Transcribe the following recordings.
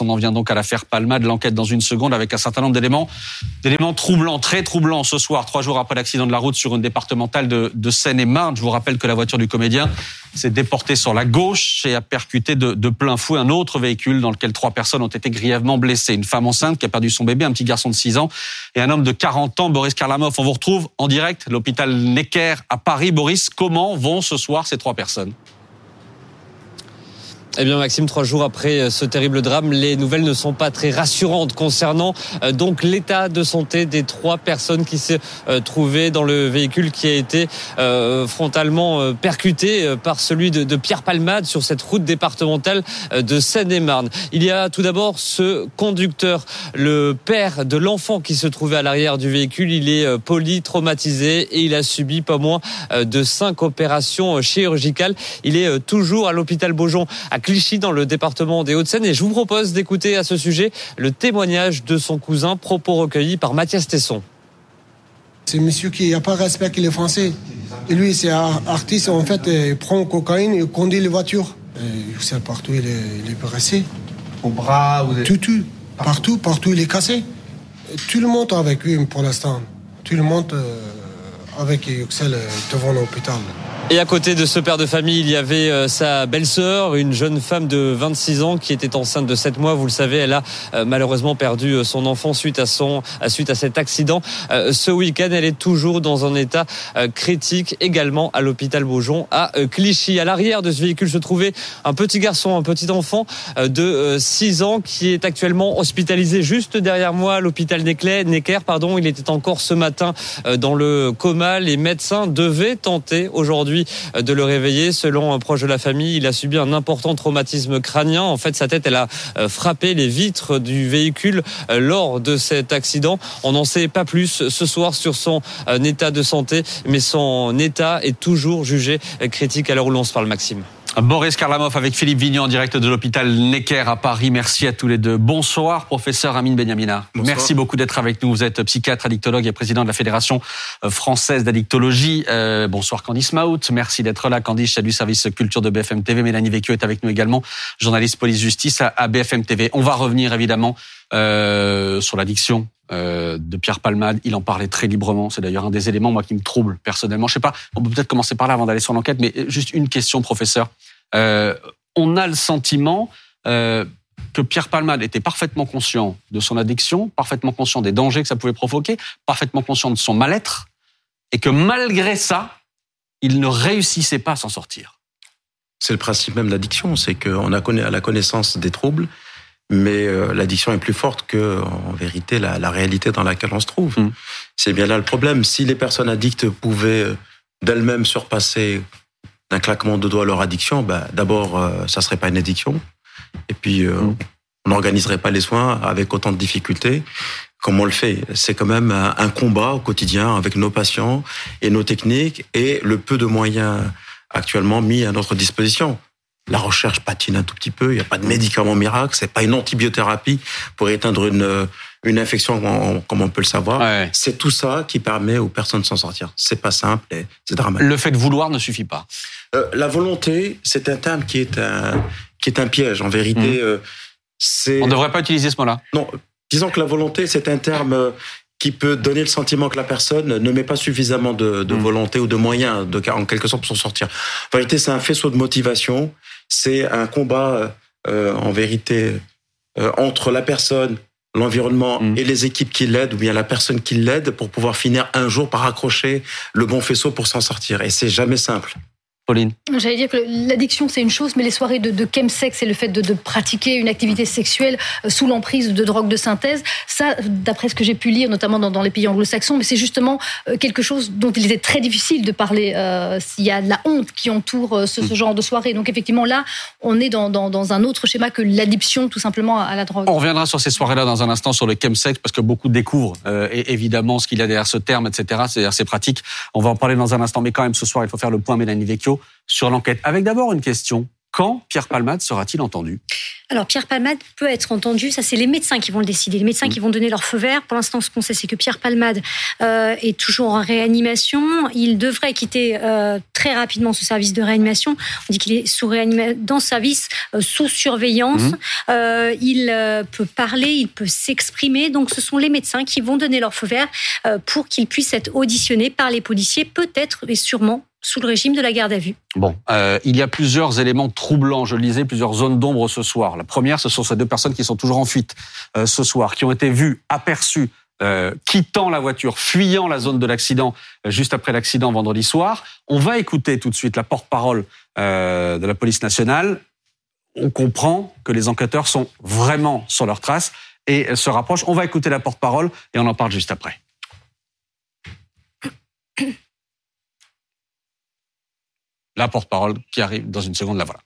On en vient donc à l'affaire Palmade, l'enquête dans une seconde avec un certain nombre d'éléments, d'éléments troublants, très troublants ce soir, trois jours après l'accident de la route sur une départementale de, de Seine-et-Marne. Je vous rappelle que la voiture du comédien s'est déportée sur la gauche et a percuté de, de, plein fouet un autre véhicule dans lequel trois personnes ont été grièvement blessées. Une femme enceinte qui a perdu son bébé, un petit garçon de 6 ans et un homme de 40 ans, Boris Karlamov. On vous retrouve en direct, l'hôpital Necker à Paris. Boris, comment vont ce soir ces trois personnes? Eh bien Maxime, trois jours après euh, ce terrible drame, les nouvelles ne sont pas très rassurantes concernant euh, donc l'état de santé des trois personnes qui se euh, trouvaient dans le véhicule qui a été frontalement percuté par celui de, Pierre Palmade sur cette route départementale de Seine-et-Marne. Il y a tout d'abord ce conducteur, le père de l'enfant qui se trouvait à l'arrière du véhicule. Il est polytraumatisé et il a subi pas moins de cinq opérations chirurgicales. Il est toujours à l'hôpital Beaujon Clichy dans le département des Hauts-de-Seine et je vous propose d'écouter à ce sujet le témoignage de son cousin, propos recueillis par Mathias Tesson. C'est monsieur qui n'a pas respecté les Français. Et lui, c'est artiste, en fait, il prend cocaïne, il conduit les voitures. vous savez, partout, il est, il est Au bras, vous êtes... Tout, tout. Partout, partout, il est cassé. Tout le monde avec lui pour l'instant. Tout le monde euh, avec euh, devant l'hôpital. Et à côté de ce père de famille, il y avait euh, sa belle-sœur, une jeune femme de 26 ans qui était enceinte de 7 mois. Vous le savez, elle a euh, malheureusement perdu euh, son enfant suite à son suite à cet accident. Ce week-end, elle est toujours dans un état critique, également à l'hôpital Beaujon à Clichy. À l'arrière de ce véhicule se trouvait un petit garçon, un petit enfant de 6 ans qui est actuellement hospitalisé juste derrière moi à l'hôpital Necker. Pardon, il était encore ce matin dans le coma. Les médecins devaient tenter aujourd'hui de le réveiller. Selon un proche de la famille, il a subi un important traumatisme crânien. En fait, sa tête, elle a euh, frappé les vitres du véhicule euh, lors de cet accident. On n'en sait pas plus ce soir sur son euh, état de santé, mais son état est toujours jugé critique à l'heure où l'on se parle, Maxime. Boris Karlamov avec Philippe Vignon en direct de l'hôpital Necker à Paris. Merci à tous les deux. Bonsoir, professeur Amine Benyamina. Merci beaucoup d'être avec nous. Vous êtes psychiatre, addictologue et président de la Fédération euh, française d'addictologie. Euh, bonsoir Candice Maut. Merci d'être là. Candice, chef du service culture de BFM TV. Mélanie Vecchio est avec nous également, journaliste police-justice à BFM TV. On va revenir évidemment euh, sur l'addiction euh, de Pierre Palmade. Il en parlait très librement. C'est d'ailleurs un des éléments moi qui me trouble personnellement. Je sais pas. On peut peut-être commencer par là avant d'aller sur l'enquête, mais juste une question, professeur. Euh, on a le sentiment euh, que Pierre Palmade était parfaitement conscient de son addiction, parfaitement conscient des dangers que ça pouvait provoquer, parfaitement conscient de son mal-être, et que malgré ça, il ne réussissait pas à s'en sortir. C'est le principe même de l'addiction, c'est qu'on a la connaissance des troubles, mais euh, l'addiction est plus forte que, en vérité, la, la, réalité dans laquelle on se trouve. Mm. C'est bien là le problème. Si les personnes addictes pouvaient euh, d'elles-mêmes surpasser d'un claquement de doigts leur addiction, bah, d'abord, euh, ça serait pas une addiction. Et puis, mm. on n'organiserait pas les soins avec autant de difficultés comme on le fait. C'est quand même un, un combat au quotidien avec nos patients et nos techniques et le peu de moyens actuellement mis à notre disposition. La recherche patine un tout petit peu. Il n'y a pas de médicament miracle. C'est pas une antibiothérapie pour éteindre une une infection comme on peut le savoir. C'est tout ça qui permet aux personnes de s'en sortir. C'est pas simple et c'est dramatique. Le fait de vouloir ne suffit pas. Euh, la volonté, c'est un terme qui est un qui est un piège. En vérité, mmh. euh, c'est. On ne devrait pas utiliser ce mot-là. Non. Disons que la volonté, c'est un terme euh, qui peut donner le sentiment que la personne ne met pas suffisamment de, de mmh. volonté ou de moyens, de, en quelque sorte, pour s'en sortir. En vérité, c'est un faisceau de motivation c'est un combat euh, en vérité euh, entre la personne, l'environnement mm. et les équipes qui l'aident, ou bien la personne qui l'aide pour pouvoir finir un jour par accrocher le bon faisceau pour s'en sortir. Et c'est jamais simple. Pauline J'allais dire que l'addiction, c'est une chose, mais les soirées de, de chemsex et le fait de, pratiquer une activité sexuelle euh, sous l'emprise de drogues de synthèse, ça, d'après ce que j'ai pu lire, notamment dans, les pays anglo-saxons, mais c'est justement euh, quelque chose dont il est très difficile de parler euh, s'il y a de la honte qui entoure ce, mm. genre de soirée. Donc effectivement, là, on est dans, un autre schéma que l'addiction tout simplement à la drogue. On reviendra sur ces soirées-là dans un instant, sur le chemsex, parce que beaucoup découvrent évidemment ce qu'il y a derrière ce terme, etc., c'est-à-dire ces pratiques. On va en parler dans un instant, mais quand même, ce soir, il faut faire le point Mélanie Vecchio sur l'enquête. Avec d'abord une question. Quand Pierre Palmade sera-t-il entendu? Alors Pierre Palmade peut être entendu, ça c'est les médecins qui vont le décider, les médecins mm. qui vont donner leur feu vert. Pour l'instant, ce qu'on sait, c'est que Pierre Palmade euh, est toujours en réanimation. Il devrait quitter euh, très rapidement ce service de réanimation. On dit qu'il est sous dans ce service euh, sous surveillance. Mm. il peut parler, il peut s'exprimer. Donc ce sont les médecins qui vont donner leur feu vert pour qu'il puisse être auditionné par les policiers, peut-être et sûrement sous le régime de la garde à vue. Bon, euh, il y a plusieurs éléments troublants, je le disais, plusieurs zones d'ombre ce soir. La première, ce sont ces deux personnes qui sont toujours en fuite euh, ce soir, qui ont été vues, aperçues, euh, quittant la voiture, fuyant la zone de l'accident juste après l'accident vendredi soir. On va écouter tout de suite la porte-parole de la police nationale. On comprend que les enquêteurs sont vraiment sur leur trace et se rapprochent. On va écouter la porte-parole et on en parle juste après. La porte-parole qui arrive dans une seconde, la voilà.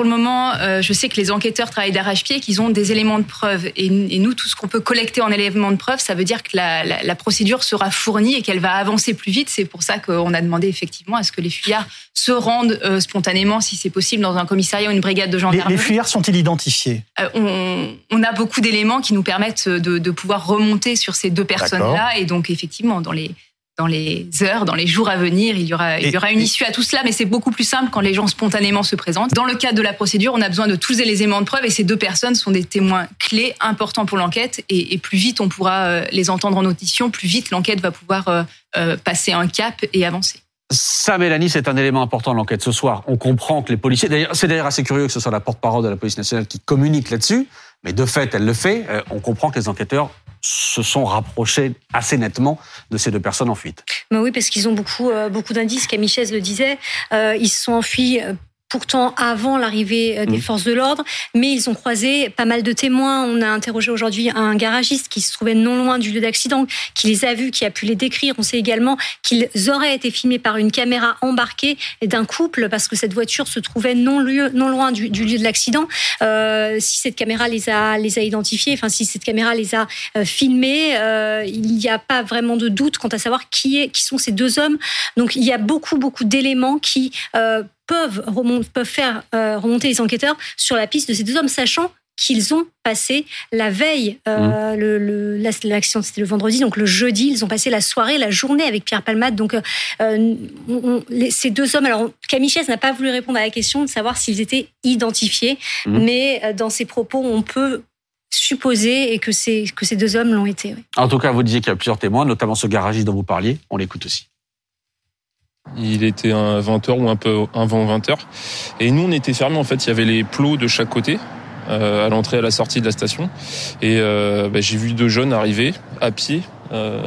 Pour le moment, euh, je sais que les enquêteurs travaillent d'arrache-pied, qu'ils ont des éléments de preuve. Et, nous, tout ce qu'on peut collecter en éléments de preuve, ça veut dire que la, procédure sera fournie et qu'elle va avancer plus vite. C'est pour ça qu'on a demandé effectivement à ce que les fuyards se rendent euh, spontanément, si c'est possible, dans un commissariat ou une brigade de gendarmerie. Les, fuyards sont-ils identifiés? Euh, on, a beaucoup d'éléments qui nous permettent de, de pouvoir remonter sur ces deux personnes-là. Et donc, effectivement, dans les dans les heures, dans les jours à venir, il y aura, il y aura une issue à tout cela, mais c'est beaucoup plus simple quand les gens spontanément se présentent. Dans le cadre de la procédure, on a besoin de tous les éléments de preuve et ces deux personnes sont des témoins clés, importants pour l'enquête et, plus vite on pourra euh, les entendre en audition, plus vite l'enquête va pouvoir euh, euh, passer un cap et avancer. Ça, Mélanie, c'est un élément important de l'enquête ce soir. On comprend que les policiers, d'ailleurs, c'est d'ailleurs assez curieux que ce soit la porte-parole de la police nationale qui communique là-dessus, mais de fait, elle le fait. On comprend que les enquêteurs se sont rapprochés assez nettement de ces deux personnes en fuite. Mais oui, parce qu'ils ont beaucoup, euh, beaucoup d'indices. Camille Chaise le disait. Euh, ils se sont enfuis euh, pourtant avant l'arrivée euh, des mmh. forces de l'ordre, mais ils ont croisé pas mal de témoins. On a interrogé aujourd'hui un garagiste qui se trouvait non loin du lieu d'accident, qui les a vus, qui a pu les décrire. On sait également qu'ils auraient été filmés par une caméra embarquée d'un couple parce que cette voiture se trouvait non, lieu, non loin du, lieu de l'accident. Euh, si cette caméra les a, les a identifiés, enfin si cette caméra les a euh, filmés, euh, il n'y a pas vraiment de doute quant à savoir qui, est, qui sont ces deux hommes. Donc il y a beaucoup, beaucoup d'éléments qui euh, peuvent, peuvent faire euh, remonter les enquêteurs sur la piste de ces deux hommes, sachant qu'ils ont passé la veille, euh, mmh. le, c'était le vendredi, donc le jeudi, ils ont passé la soirée, la journée avec Pierre Palmade. Donc euh, ces deux hommes, alors Camille n'a pas voulu répondre à la question de savoir s'ils étaient identifiés, mmh. mais dans ses propos, on peut supposer et que ces deux hommes l'ont été. En tout cas, vous disiez qu'il y a plusieurs témoins, notamment ce garagiste dont vous parliez. On l'écoute aussi. Il était un 20h ou un peu avant 20h. Et nous, on était fermés. En fait, il y avait les plots de chaque côté, euh, à l'entrée à la sortie de la station. Et euh, bah, j'ai vu deux jeunes arriver à pied euh,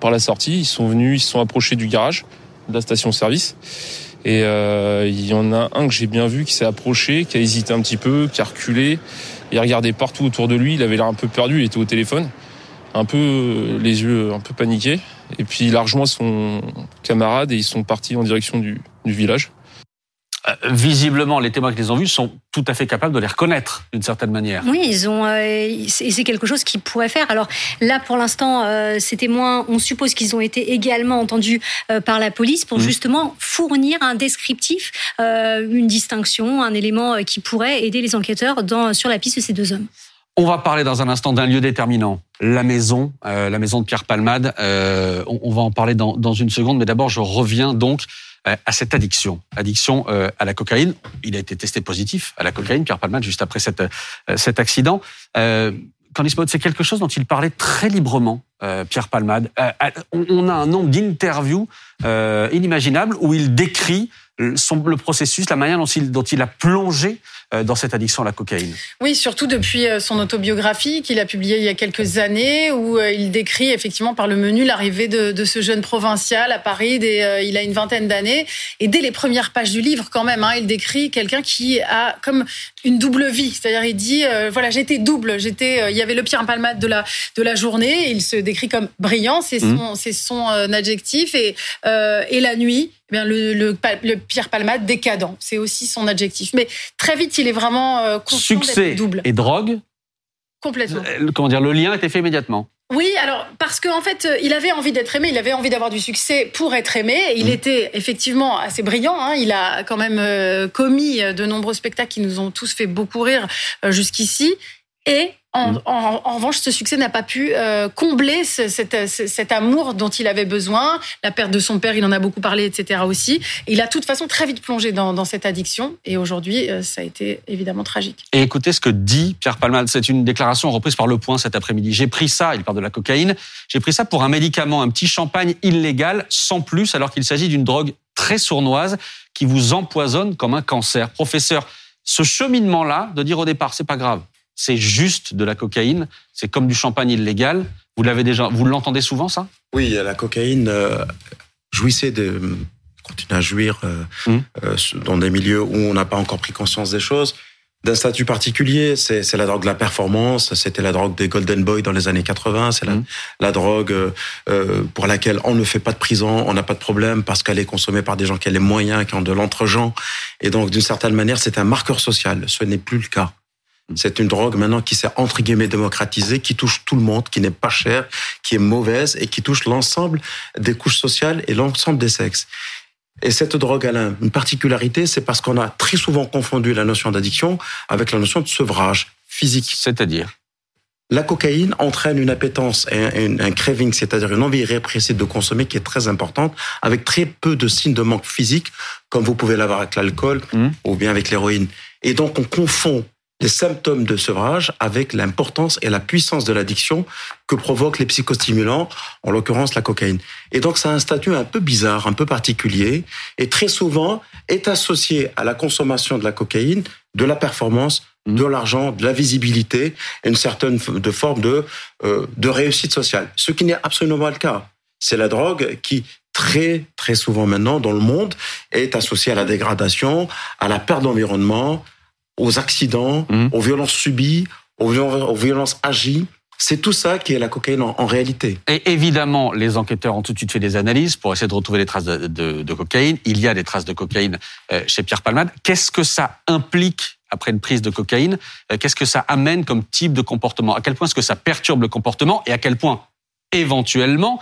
par la sortie. Ils sont venus, ils se sont approchés du garage de la station-service. Et il y en a un que j'ai bien vu qui s'est approché, qui a hésité un petit peu, qui a reculé. Il regardait partout autour de lui. Il avait l'air un peu perdu. Il était au téléphone, un peu les yeux un peu paniqués. Et puis il a rejoint son camarade et ils sont partis en direction du, village. Euh, visiblement, les témoins qui les ont vus sont tout à fait capables de les reconnaître d'une certaine manière. Oui, ils ont, euh, et c'est quelque chose qu'ils pourraient faire. Alors là, pour l'instant, euh, ces témoins, on suppose qu'ils ont été également entendus par la police pour mmh. justement fournir un descriptif, une distinction, un élément qui pourrait aider les enquêteurs dans, sur la piste de ces deux hommes. On va parler dans un instant d'un lieu déterminant, la maison, euh, la maison de Pierre Palmade. Euh, on, va en parler dans, dans une seconde, mais d'abord je reviens donc euh, à cette addiction, addiction à la cocaïne. Il a été testé positif à la cocaïne, Pierre Palmade, juste après cette, cet accident. Maud, c'est quelque chose dont il parlait très librement, Pierre Palmade. on, a un nombre d'interviews inimaginables où il décrit le processus, la manière dont il, dont il a plongé euh, dans cette addiction à la cocaïne. Oui, surtout depuis euh, son autobiographie qu'il a publiée il y a quelques années, où euh, il décrit effectivement par le menu l'arrivée de, ce jeune provincial à Paris. Dès, il a une vingtaine d'années. Et dès les premières pages du livre, quand même, hein, il décrit quelqu'un qui a comme une double vie. C'est-à-dire, il dit, voilà, j'étais double. J'étais, il y avait le Pierre Palmade de la, de la journée. Il se décrit comme brillant, c'est mmh. son, c'est son adjectif. Et, et la nuit, eh bien, le, le, le, Pierre Palmade décadent, c'est aussi son adjectif. Mais très vite, il est vraiment euh, Succès double. et drogue Complètement. Comment dire, le lien était fait immédiatement. Oui, alors parce qu'en en fait, il avait envie d'être aimé, il avait envie d'avoir du succès pour être aimé. Il mmh. était effectivement assez brillant. Hein. Il a quand même commis de nombreux spectacles qui nous ont tous fait beaucoup rire jusqu'ici. Et Mm. En, revanche, ce succès n'a pas pu euh, combler cet, amour dont il avait besoin. La perte de son père, il en a beaucoup parlé, etc. aussi. il a de toute façon très vite plongé dans, cette addiction. Et aujourd'hui, euh, ça a été évidemment tragique. Et écoutez ce que dit Pierre Palmade. C'est une déclaration reprise par Le Point cet après-midi. J'ai pris ça, il parle de la cocaïne, j'ai pris ça pour un médicament, un petit champagne illégal, sans plus, alors qu'il s'agit d'une drogue très sournoise qui vous empoisonne comme un cancer. Professeur, ce cheminement-là, de dire au départ, c'est pas grave, c'est juste de la cocaïne, c'est comme du champagne illégal. Vous l'avez déjà, vous l'entendez souvent ça? Oui, la cocaïne euh, jouissait de continue à jouir euh, mmh. euh, dans des milieux où on n'a pas encore pris conscience des choses. D'un statut particulier, c'est la drogue de la performance, c'était la drogue des Golden Boys dans les années 80, c'est la, mmh. la, drogue pour laquelle on ne fait pas de prison, on n'a pas de problème parce qu'elle est consommée par des gens qui ont les moyens, qui ont de l'entre-gens. Et donc, d'une certaine manière, c'est un marqueur social. Ce n'est plus le cas. C'est une drogue maintenant qui s'est entre guillemets démocratisée, qui touche tout le monde, qui n'est pas chère, qui est mauvaise et qui touche l'ensemble des couches sociales et l'ensemble des sexes. Et cette drogue, elle a une particularité, c'est parce qu'on a très souvent confondu la notion d'addiction avec la notion de sevrage physique. C'est-à-dire? La cocaïne entraîne une appétence et un, craving, c'est-à-dire une envie irrépressible de consommer qui est très importante, avec très peu de signes de manque physique, comme vous pouvez l'avoir avec l'alcool mmh. ou bien avec l'héroïne. Et donc on confond les symptômes de sevrage avec l'importance et la puissance de l'addiction que provoquent les psychostimulants, en l'occurrence la cocaïne. Et donc ça a un statut un peu bizarre, un peu particulier, et très souvent est associé à la consommation de la cocaïne de la performance, mmh. de l'argent, de la visibilité, et une certaine de forme de, euh, de réussite sociale. Ce qui n'est absolument pas le cas. C'est la drogue qui très très souvent maintenant dans le monde est associée à la dégradation, à la perte d'environnement, aux accidents, mmh. aux violences subies, aux violences, agies. C'est tout ça qui est la cocaïne en, réalité. Et évidemment, les enquêteurs ont tout de suite fait des analyses pour essayer de retrouver des traces de, cocaïne. Il y a des traces de cocaïne euh, chez Pierre Palmade. Qu'est-ce que ça implique après une prise de cocaïne? Euh, Qu'est-ce que ça amène comme type de comportement? À quel point est-ce que ça perturbe le comportement? Et à quel point éventuellement,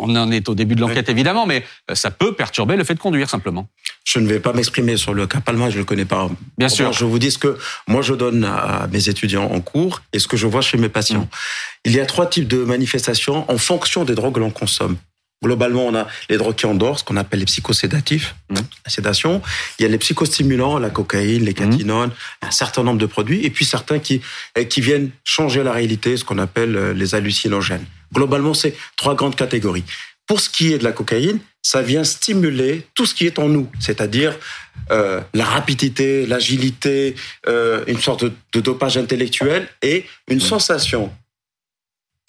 on en est au début de l'enquête évidemment, mais euh, ça peut perturber le fait de conduire simplement. Je ne vais pas m'exprimer sur le cas Palma, je ne le connais pas. Bien sûr. Je vous dis ce que moi je donne à mes étudiants en cours et ce que je vois chez mes patients. Mm. Il y a trois types de manifestations en fonction des drogues que l'on consomme. Globalement, on a les drogues qui endorment, ce qu'on appelle les psychosédatifs, mmh. la sédation. Il y a les psychostimulants, la cocaïne, les catinones, mmh. un certain nombre de produits, et puis certains qui, eh, qui viennent changer la réalité, ce qu'on appelle euh, les hallucinogènes. Globalement, c'est trois grandes catégories. Pour ce qui est de la cocaïne, ça vient stimuler tout ce qui est en nous, c'est-à-dire euh, la rapidité, l'agilité, euh, une sorte de, de, dopage intellectuel et une sensation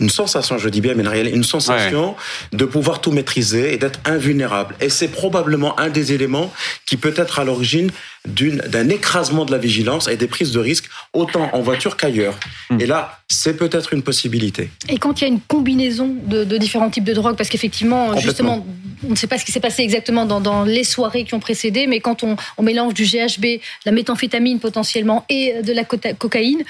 une sensation, je dis bien, mais une, une sensation de pouvoir tout maîtriser et d'être invulnérable. Et c'est probablement un des éléments qui peut être à l'origine d'un écrasement de la vigilance et des prises de risques, autant en voiture qu'ailleurs. Hmm. Et là, c'est peut-être une possibilité. Et quand il y a une combinaison de, différents types de drogues, parce qu'effectivement, justement, on ne sait pas ce qui s'est passé exactement dans, les soirées qui ont précédé, mais quand on, on mélange du GHB, la méthamphétamine potentiellement et de la cocaïne,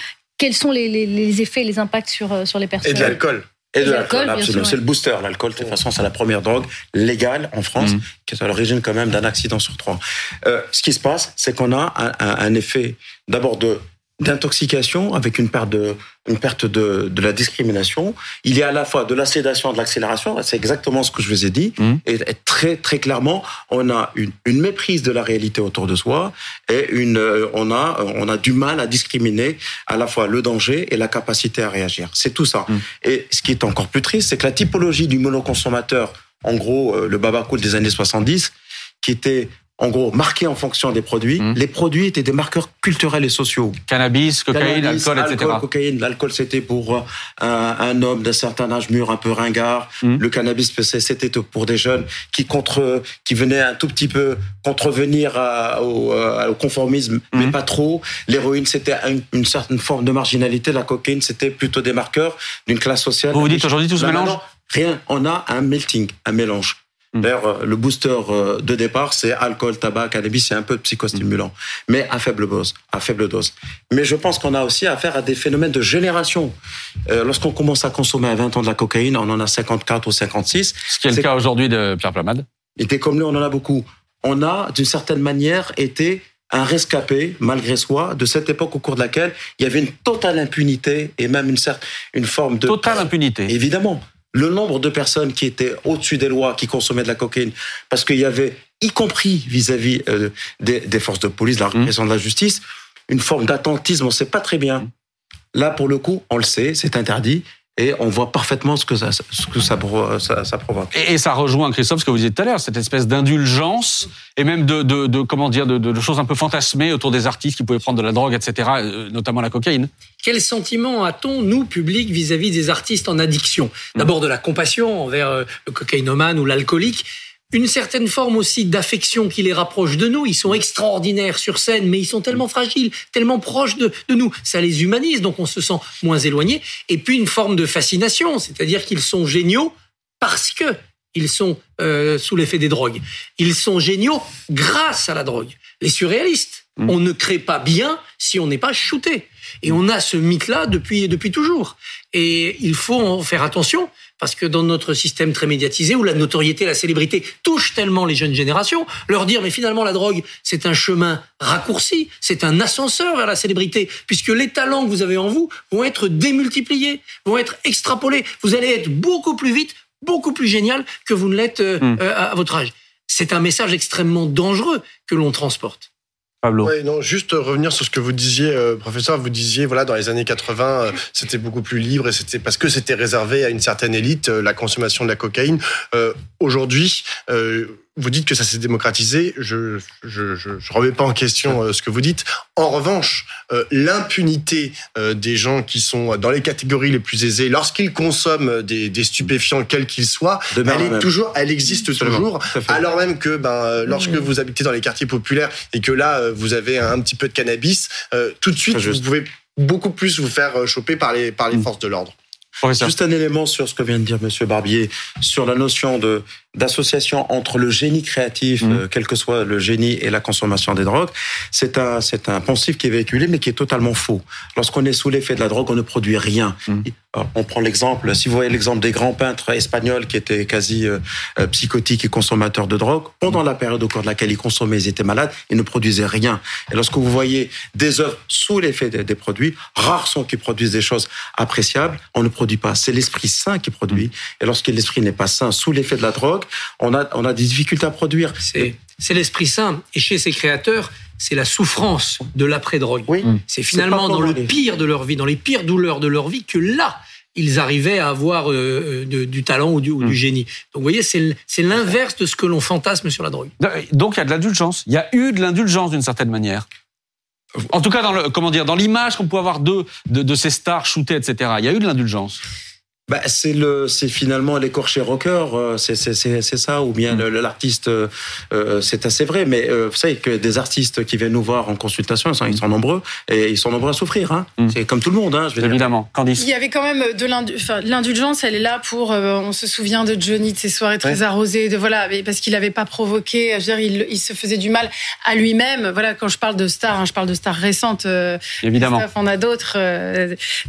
quels sont les, effets, les impacts sur, euh, sur les personnes Et de l'alcool. Et de l'alcool, absolument. C'est le booster. L'alcool, de toute façon, c'est la première drogue légale en France, mmh. qui est à l'origine quand même d'un accident sur trois. Euh, ce qui se passe, c'est qu'on a un effet d'abord de d'intoxication avec une perte de une perte de, de la discrimination. Il y a à la fois de la sédation, de l'accélération. C'est exactement ce que je vous ai dit. Mmh. Et, très très clairement, on a une, une, méprise de la réalité autour de soi et une euh, on a on a du mal à discriminer à la fois le danger et la capacité à réagir. C'est tout ça. Mmh. Et ce qui est encore plus triste, c'est que la typologie du monoconsommateur, en gros euh, le baba cool des années 70, qui était en gros, marqués en fonction des produits. Mmh. Les produits étaient des marqueurs culturels et sociaux. Cannabis, cocaïne, alcool, etc. Alcool, cocaïne. L'alcool, c'était pour euh, un, homme d'un certain âge mûr, un peu ringard. Mmh. Le cannabis, c'était pour des jeunes qui contre, qui venaient un tout petit peu contrevenir au, au, conformisme, mais mmh. pas trop. L'héroïne, c'était une, certaine forme de marginalité. La cocaïne, c'était plutôt des marqueurs d'une classe sociale. Vous vous dites aujourd'hui tout se mélange Rien. On a un melting, un mélange. Mm. D'ailleurs, euh, le booster euh, de départ, c'est alcool, tabac, cannabis, c'est un peu de psychostimulant, mm. mais à faible dose, à faible dose. Mais je pense qu'on a aussi affaire à des phénomènes de génération. Euh, lorsqu'on commence à consommer à 20 ans de la cocaïne, on en a 54 ou 56. Ce qui est, le cas aujourd'hui de Pierre Plamade. Et des comme lui, on en a beaucoup. On a, d'une certaine manière, été un rescapé, malgré soi, de cette époque au cours de laquelle il y avait une totale impunité et même une certaine une forme de totale impunité. Évidemment, le nombre de personnes qui étaient au-dessus des lois, qui consommaient de la cocaïne, parce qu'il y avait, y compris vis-à-vis euh, des, forces de police, la répression de la justice, une forme d'attentisme. On ne sait pas très bien. Là, pour le coup, on le sait, c'est interdit et on voit parfaitement ce que ça, ce que ça, ça, provoque. Et, ça rejoint, Christophe, ce que vous disiez tout à l'heure, cette espèce d'indulgence et même de, de, de, comment dire, de, de, choses un peu fantasmées autour des artistes qui pouvaient prendre de la drogue, etc., euh, notamment la cocaïne. Quel sentiment a-t-on, nous, public, vis-à-vis -vis des artistes en addiction? D'abord de la compassion envers euh, le cocaïnomane ou l'alcoolique, une certaine forme aussi d'affection qui les rapproche de nous. Ils sont extraordinaires sur scène, mais ils sont tellement fragiles, tellement proches de, nous. Ça les humanise, donc on se sent moins éloigné. Et puis une forme de fascination, c'est-à-dire qu'ils sont géniaux parce que ils sont euh, sous l'effet des drogues. Ils sont géniaux grâce à la drogue. Les surréalistes, mmh. on ne crée pas bien si on n'est pas shooté. Et on a ce mythe-là depuis, depuis toujours. Et il faut en faire attention parce que dans notre système très médiatisé, où la notoriété, la célébrité touchent tellement les jeunes générations, leur dire mais finalement la drogue, c'est un chemin raccourci, c'est un ascenseur vers la célébrité, puisque les talents que vous avez en vous vont être démultipliés, vont être extrapolés. Vous allez être beaucoup plus vite, beaucoup plus génial que vous ne l'êtes euh, hmm. euh, à votre âge. C'est un message extrêmement dangereux que l'on transporte. Pablo. non, juste revenir sur ce que vous disiez, euh, professeur. Vous disiez, voilà, dans les années 80, c'était beaucoup plus libre et c'était parce que c'était réservé à une certaine élite, la consommation de la cocaïne. Aujourd'hui, vous dites que ça s'est démocratisé. Je je, je je, remets pas en question euh, ce que vous dites. En revanche, euh, l'impunité euh, des gens qui sont dans les catégories les plus aisées, lorsqu'ils consomment des, des stupéfiants quels qu'ils soient, elle est toujours, elle existe toujours. Alors même que ben lorsque mmh. vous habitez dans les quartiers populaires et que là vous avez un, petit peu de cannabis, tout de suite vous pouvez beaucoup plus vous faire choper par les par les mmh. forces de l'ordre. Juste un élément sur ce que vient de dire Monsieur Barbier sur la notion de d'association entre le génie créatif, mmh. euh, quel que soit le génie et la consommation des drogues. C'est un c'est un poncif qui est véhiculé, mais qui est totalement faux. Lorsqu'on est sous l'effet de la drogue, on ne produit rien. Mmh. On prend l'exemple, si vous voyez l'exemple des grands peintres espagnols qui étaient quasi euh, euh, psychotiques et consommateurs de drogue, pendant la période au cours de laquelle ils consommaient, ils étaient malades, ils ne produisaient rien. Et lorsque vous voyez des œuvres sous l'effet des, des, produits, rares sont qui produisent des choses appréciables, on ne produit pas. C'est l'esprit sain qui produit. Et lorsque l'esprit n'est pas sain, sous l'effet de la drogue, on a, on a des difficultés à produire. C'est l'esprit sain. Et chez ces créateurs, c'est la souffrance de l'après-drogue. Oui. C'est finalement dans le pire de leur vie, dans les pires douleurs de leur vie, que là, ils arrivaient à avoir euh, euh, du talent ou du, ou du, hmm. génie. Donc vous voyez, c'est l'inverse de ce que l'on fantasme sur la drogue. Donc il y a de l'indulgence. Il y a eu de l'indulgence d'une certaine manière. En tout cas, dans comment dire, dans l'image qu'on peut avoir de, de, de ces stars shootées, etc. Il y a eu de l'indulgence bah, c'est le, c'est finalement l'écorché rocker, euh, c'est c'est c'est ça, ou bien mm. l'artiste, euh, euh, c'est assez vrai. Mais vous savez que des artistes qui viennent nous voir en consultation, ils sont, ils sont nombreux et ils sont nombreux à souffrir. Hein. Mm. C'est comme tout le monde, hein, je veux Évidemment. Candice. Il y avait quand même de l'indulgence. Elle est là pour. on se souvient de Johnny de ses soirées très arrosées, de voilà, parce qu'il n'avait pas provoqué. Je veux dire, il, il, se faisait du mal à lui-même. Voilà, quand je parle de stars, hein, je parle de stars récentes. Évidemment. On a d'autres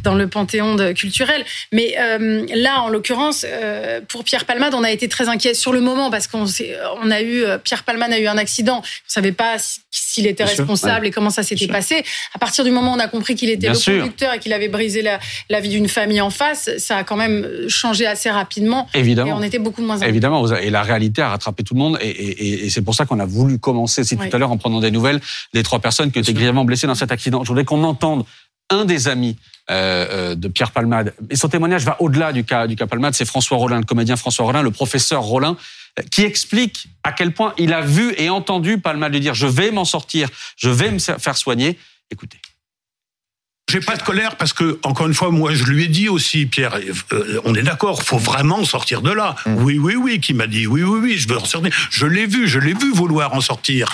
dans le panthéon culturel, mais euh, là, en l'occurrence, euh, pour Pierre Palmade, on a été très inquiet sur le moment parce qu'on on a eu euh, Pierre Palmade a eu un accident. On ne savait pas s'il était responsable et comment ça s'était passé. À partir du moment où on a compris qu'il était le conducteur et qu'il avait brisé la, vie d'une famille en face, ça a quand même changé assez rapidement. Évidemment. Et on était beaucoup moins inquiets. Évidemment. Et la réalité a rattrapé tout le monde. Et, c'est pour ça qu'on a voulu commencer, si tout à l'heure, en prenant des nouvelles des trois personnes qui ont été grièvement blessées dans cet accident. Je voudrais qu'on entende un des amis euh, euh, de Pierre Palmade. Et son témoignage va au-delà du cas, du cas Palmade. C'est François Rollin, le comédien François Rollin, le professeur Rollin, euh, qui explique à quel point il a vu et entendu Palmade lui dire je vais m'en sortir, je vais me faire soigner. Écoutez. J'ai pas de colère parce que, encore une fois, moi, je lui ai dit aussi, Pierre, on est d'accord, faut vraiment sortir de là. Mmh. Oui, oui, oui, qui m'a dit, oui, oui, oui, je veux en sortir. Je l'ai vu, je l'ai vu vouloir en sortir.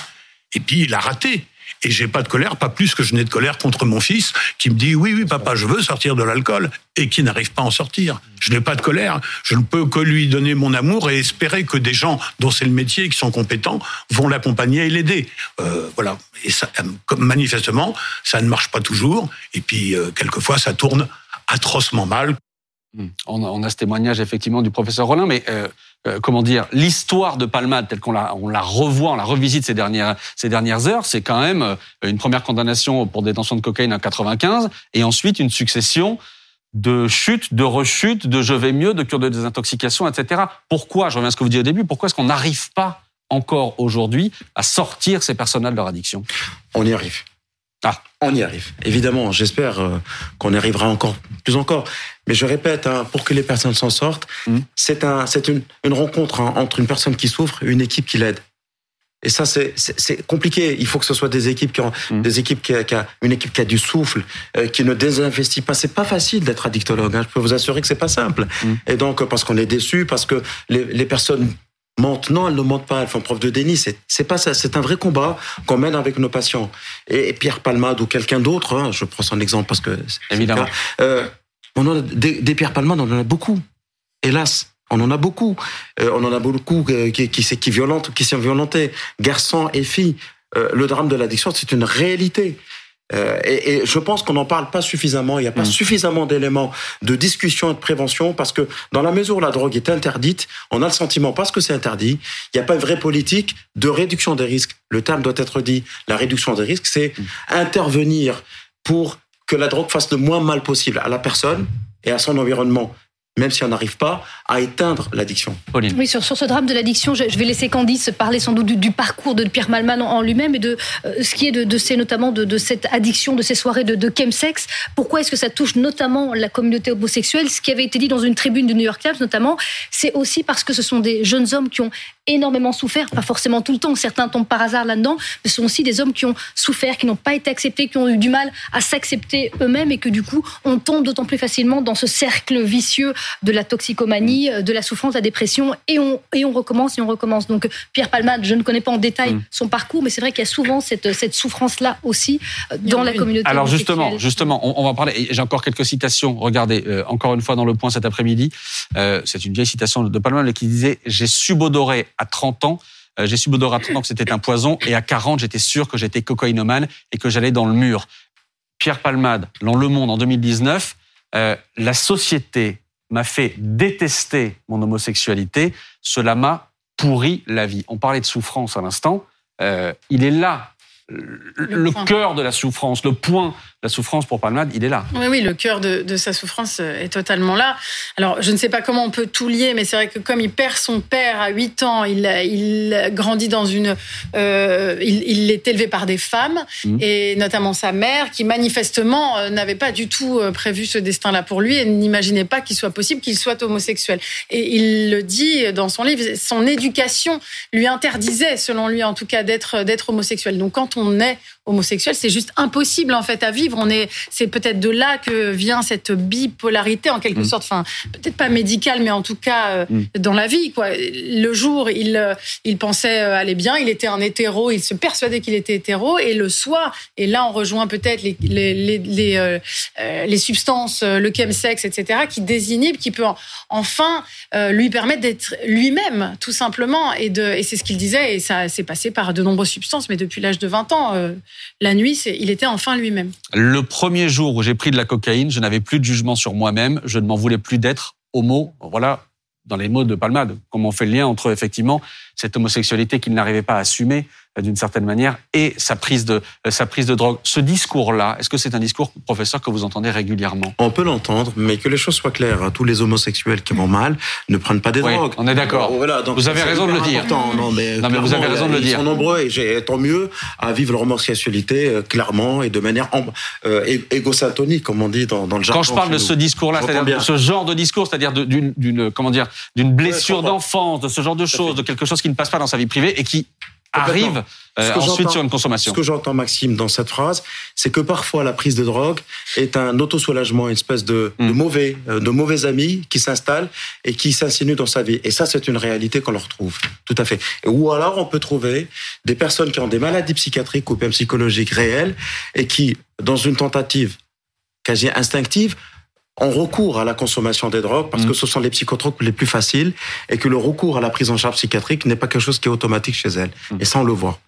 Et puis, il a raté. Et j'ai pas de colère, pas plus que je n'ai de colère contre mon fils qui me dit oui, oui, papa, je veux sortir de l'alcool et qui n'arrive pas à en sortir. Je n'ai pas de colère. Je ne peux que lui donner mon amour et espérer que des gens dont c'est le métier qui sont compétents vont l'accompagner et l'aider. Euh, voilà. Et ça, manifestement, ça ne marche pas toujours. Et puis, euh, quelquefois, ça tourne atrocement mal. Hmm. On a, ce témoignage effectivement du professeur Rollin, mais euh, euh, comment dire, l'histoire de Palmade telle qu'on la, on la revoit, on la revisite ces dernières, ces dernières heures, c'est quand même euh, une première condamnation pour détention de cocaïne en 95 et ensuite une succession de chutes, de rechutes, de je vais mieux, de cure de désintoxication, etc. Pourquoi, je reviens à ce que vous disiez au début, pourquoi est-ce qu'on n'arrive pas encore aujourd'hui à sortir ces personnes de leur addiction? On y arrive. Ah. On y arrive. Évidemment, j'espère qu'on y arrivera encore, plus encore. Mais je répète, hein, pour que les personnes s'en sortent, mmh. c'est un, c'est une, une rencontre hein, entre une personne qui souffre et une équipe qui l'aide. Et ça, c'est, compliqué. Il faut que ce soit des équipes qui ont, mmh. des équipes qui, qui a, une équipe qui a du souffle, euh, qui ne désinvestit pas. C'est pas facile d'être addictologue. Hein. Je peux vous assurer que c'est pas simple. Mmh. Et donc, parce qu'on est déçu, parce que les, les personnes mentent. Non, elles ne mentent pas, elles font preuve de déni. C'est pas ça. C'est un vrai combat qu'on mène avec nos patients. Et, Pierre Palmade ou quelqu'un d'autre, hein, je prends son exemple parce que évidemment, euh, on a des, Pierre Palmade, on en a beaucoup. Hélas, on en a beaucoup. Euh, on en a beaucoup euh, qui, qui, qui, violentent, qui sont violentés, garçons et filles. le drame de l'addiction, c'est une réalité. Euh, et, et, je pense qu'on n'en parle pas suffisamment. Il n'y a pas mm. suffisamment d'éléments de discussion et de prévention parce que dans la mesure où la drogue est interdite, on a le sentiment parce que c'est interdit, il n'y a pas une vraie politique de réduction des risques. Le terme doit être dit. La réduction des risques, c'est mm. intervenir pour que la drogue fasse le moins mal possible à la personne et à son environnement même si on n'arrive pas à éteindre l'addiction. Oui, sur, sur, ce drame de l'addiction, je, vais laisser Candice parler sans doute du, parcours de Pierre Malman en, lui-même et de euh, ce qui est de, de ces, notamment de, de, cette addiction, de ces soirées de, de chemsex. Pourquoi est-ce que ça touche notamment la communauté homosexuelle? Ce qui avait été dit dans une tribune du New York Times notamment, c'est aussi parce que ce sont des jeunes hommes qui ont énormément souffert, pas forcément tout le temps, certains tombent par hasard là-dedans, mais ce sont aussi des hommes qui ont souffert, qui n'ont pas été acceptés, qui ont eu du mal à s'accepter eux-mêmes et que du coup, on tombe d'autant plus facilement dans ce cercle vicieux de la toxicomanie, de la souffrance, de la dépression et on, et on recommence et on recommence. Donc Pierre Palmade, je ne connais pas en détail mm. son parcours, mais c'est vrai qu'il y a souvent cette, cette souffrance-là aussi euh, dans la communauté. Alors justement, justement, on, va parler, j'ai encore quelques citations, regardez, euh, encore une fois dans le point cet après-midi, euh, c'est une vieille citation de Palmade qui disait « J'ai subodoré à 30 ans. Euh, j'ai su à 30 ans que c'était un poison et à 40, j'étais sûr que j'étais cocaïnomane et que j'allais dans le mur. Pierre Palmade, dans Le Monde en 2019, euh, la société m'a fait détester mon homosexualité, cela m'a pourri la vie. On parlait de souffrance à l'instant. Euh, il est là le, cœur de la souffrance, le point la souffrance pour Palmade, il est là. Oui, oui, le cœur de, de, sa souffrance euh, est totalement là. Alors, je ne sais pas comment on peut tout lier, mais c'est vrai que comme il perd son père à 8 ans, il, il grandit dans une... Euh, il, il, est élevé par des femmes, mmh. et notamment sa mère, qui manifestement euh, n'avait pas du tout prévu ce destin-là pour lui et n'imaginait pas qu'il soit possible qu'il soit homosexuel. Et il le dit dans son livre, son éducation lui interdisait, selon lui en tout cas, d'être homosexuel. Donc quand on est homosexuel, c'est juste impossible en fait à vivre. On est, c'est peut-être de là que vient cette bipolarité en quelque mm. sorte. Enfin, peut-être pas médicale, mais en tout cas euh, mm. dans la vie. Quoi. Le jour, il, euh, il pensait euh, aller bien, il était un hétéro, il se persuadait qu'il était hétéro, et le soir, et là on rejoint peut-être les les les, les, les substances, le chemsex, etc., qui désinhibent, qui peut enfin lui permettre d'être lui-même, tout simplement. Et de, et c'est ce qu'il disait, et ça s'est passé par de nombreuses substances, mais depuis l'âge de 20 ans la nuit, il était enfin lui-même. Le premier jour où j'ai pris de la cocaïne, je n'avais plus de jugement sur moi-même, je ne m'en voulais plus d'être homo. Voilà, dans les mots de Palmade, comment on fait le lien entre effectivement cette homosexualité qu'il n'arrivait pas à assumer d'une certaine manière et sa prise de euh, sa prise de drogue. Ce discours-là, est-ce que c'est un discours, professeur, que vous entendez régulièrement? On peut l'entendre, mais que les choses soient claires. Hein. Tous les homosexuels qui vont mal ne prennent pas des drogues. On est d'accord. Voilà, vous avez raison de le dire. Non, mais, vous avez raison de le dire. Ils sont nombreux et tant mieux à vivre leur homosexualité euh, clairement et de manière euh, comme on dit dans, dans le jargon. Quand je parle de ce discours-là, c'est-à-dire de ce genre de discours, c'est-à-dire d'une comment dire d'une blessure d'enfance, de ce genre de choses, de quelque chose qui ne passe pas dans sa vie privée et qui arrive euh, ensuite sur une consommation. Ce que j'entends, Maxime, dans cette phrase, c'est que parfois la prise de drogue est un auto-soulagement, une espèce de, de, mm. mauvais, euh, de mauvais amis qui s'installe et qui s'insinue dans sa vie. Et ça, c'est une réalité qu'on le retrouve. Tout à fait. Ou alors, on peut trouver des personnes qui ont des maladies psychiatriques ou même psychologiques réelles et qui, dans une tentative quasi instinctive, ont recours à la consommation des drogues parce que mm. ce sont les psychotropes les plus faciles et que le recours à la prise en charge psychiatrique n'est pas quelque chose qui est automatique chez elles. Mm. Et ça, on le voit.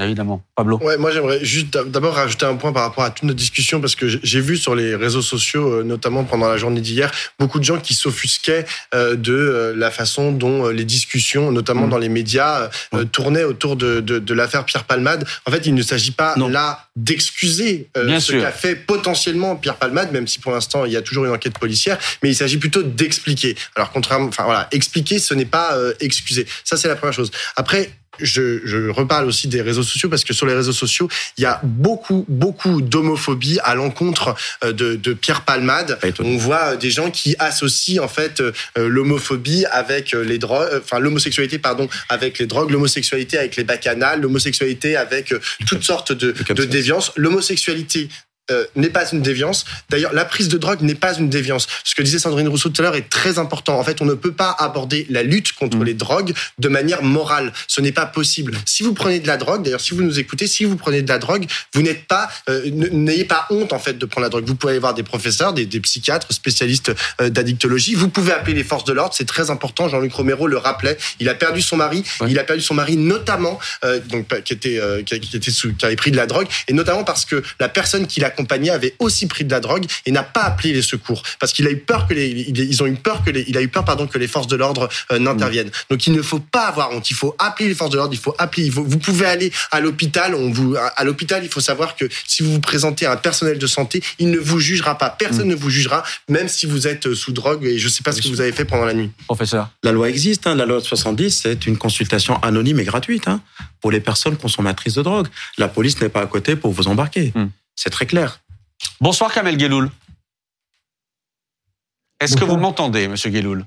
Évidemment. Pablo Ouais, moi j'aimerais juste d'abord rajouter un point par rapport à toute notre discussion parce que j'ai vu sur les réseaux sociaux, euh, notamment pendant la journée d'hier, beaucoup de gens qui s'offusquaient euh, de euh, la façon dont les discussions, notamment mmh. dans les médias, tournaient autour de, de, l'affaire Pierre Palmade. En fait, il ne s'agit pas là d'excuser ce qu'a fait potentiellement Pierre Palmade, même si pour l'instant il y a toujours une enquête policière, mais il s'agit plutôt d'expliquer. Alors contrairement, enfin voilà, expliquer, ce n'est pas excuser. Ça c'est la première chose. Après, je, je, reparle aussi des réseaux sociaux parce que sur les réseaux sociaux, il y a beaucoup, beaucoup d'homophobie à l'encontre euh, de, de, Pierre Palmade. On voit euh, des gens qui associent en fait euh, l'homophobie avec les drogues, enfin l'homosexualité pardon avec les drogues, l'homosexualité avec les bacchanales, l'homosexualité avec toutes sortes de, de déviances, l'homosexualité euh, n'est pas une déviance. D'ailleurs, la prise de drogue n'est pas une déviance. Ce que disait Sandrine Rousseau tout à l'heure est très important. En fait, on ne peut pas aborder la lutte contre mm. les drogues de manière morale. Ce n'est pas possible. Si vous prenez de la drogue, d'ailleurs, si vous nous écoutez, si vous prenez de la drogue, vous n'êtes pas, euh, n'ayez pas honte en fait de prendre la drogue. Vous pouvez aller voir des professeurs, des, des psychiatres, spécialistes euh, d'addictologie. Vous pouvez appeler les forces de l'ordre. C'est très important. Jean-Luc Romero le rappelait. Il a perdu son mari. Il a perdu son mari notamment, donc qui était, qui, était sous, qui avait pris de la drogue, et notamment parce que la personne qui l'a accompagné avait aussi pris de la drogue et n'a pas appelé les secours parce qu'il a eu peur que les, ils ont eu peur que les, il a eu peur pardon que les forces de l'ordre euh, n'interviennent. Donc il ne faut pas avoir honte. Il faut appeler les forces de l'ordre. Il faut appeler. vous pouvez aller à l'hôpital. On vous à l'hôpital. Il faut savoir que si vous vous présentez à un personnel de santé, il ne vous jugera pas. Personne mm. ne vous jugera, même si vous êtes sous drogue. Et je ne sais pas ce que vous avez fait pendant la nuit. Professeur. La loi existe. Hein. la loi de 70, c'est une consultation anonyme et gratuite hein, pour les personnes consommatrices de drogue. La police n'est pas à côté pour vous embarquer. Mm. C'est très clair. Bonsoir Kamel Gueloul. Est-ce que vous m'entendez, Monsieur Gueloul?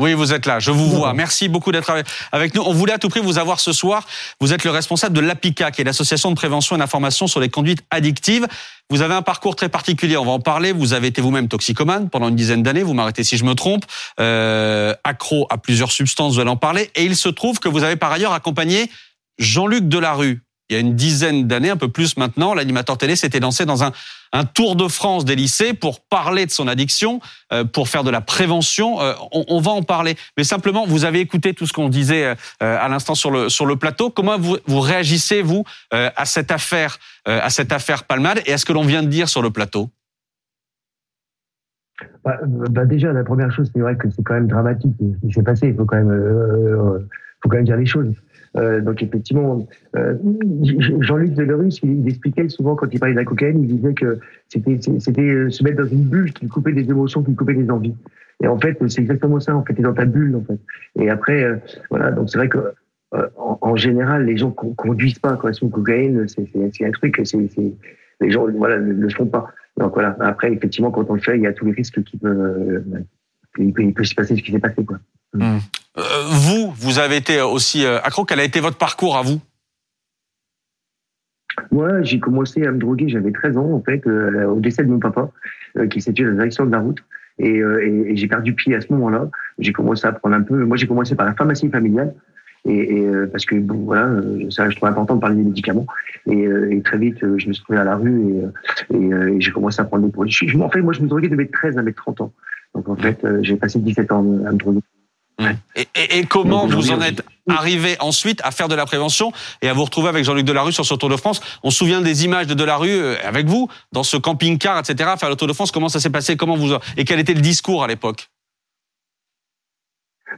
Oui, vous êtes là, je vous vois. Merci beaucoup d'être avec nous. On voulait à tout prix vous avoir ce soir. Vous êtes le responsable de l'APICA, qui est l'association de prévention et d'information sur les conduites addictives. Vous avez un parcours très particulier, on va en parler. Vous avez été vous-même toxicomane pendant une dizaine d'années, vous m'arrêtez si je me trompe, euh, accro à plusieurs substances, vous allez en parler. Et il se trouve que vous avez par ailleurs accompagné Jean-Luc Delarue, il y a une dizaine d'années, un peu plus maintenant, l'animateur télé s'était lancé dans un, tour de France des lycées pour parler de son addiction, euh, pour faire de la prévention. Euh, on, va en parler. Mais simplement, vous avez écouté tout ce qu'on disait euh, à l'instant sur le, plateau. Comment vous, réagissez, vous, à cette affaire, à cette affaire Palmade? Et à ce que l'on vient de dire sur le plateau? Bah, bah déjà, la première chose, c'est vrai que c'est quand même dramatique ce qui s'est passé. Il faut quand même dire les choses. Euh, donc effectivement, euh, Jean-Luc Delerus, il, expliquait souvent quand il parlait de la cocaïne, il disait que c'était euh, se mettre dans une bulle qui coupait des émotions, qui coupait des envies. Et en fait, c'est exactement ça. En fait, t'es dans ta bulle, en fait. Et après, euh, voilà. Donc c'est vrai que en, général, les gens conduisent pas quoi. Sous cocaïne, c'est un truc. C'est les gens, voilà, ne font pas. Donc voilà. Après, effectivement, quand on le fait, il y a tous les risques qui peuvent. Il peut, il peut se passer ce qui s'est passé, quoi. Mmh. Euh, vous, vous avez été aussi euh, accro. Quel a été votre parcours à vous? Moi, j'ai commencé à me droguer, j'avais 13 ans, en fait, euh, au décès de mon papa, qui s'est tué dans la direction de la route. Et, et, j'ai perdu pied à ce moment-là. J'ai commencé à prendre un peu. Moi, j'ai commencé par la pharmacie familiale. Et, et parce que bon, voilà, ça, je trouve important de parler des médicaments. Et, et très vite, je me suis trouvé à la rue et, et, j'ai commencé à prendre des produits. Je, en fait, moi, je me droguais de mes 13 à mes 30 ans. Donc en fait, j'ai passé 17 ans à me droguer. Et, comment vous en êtes arrivé ensuite à faire de la prévention et à vous retrouver avec Jean-Luc Delarue sur ce Tour de France? On se souvient des images de Delarue euh, avec vous dans ce camping-car, etc. Faire le Tour de France. Comment ça s'est passé? Comment vous et quel était le discours à l'époque?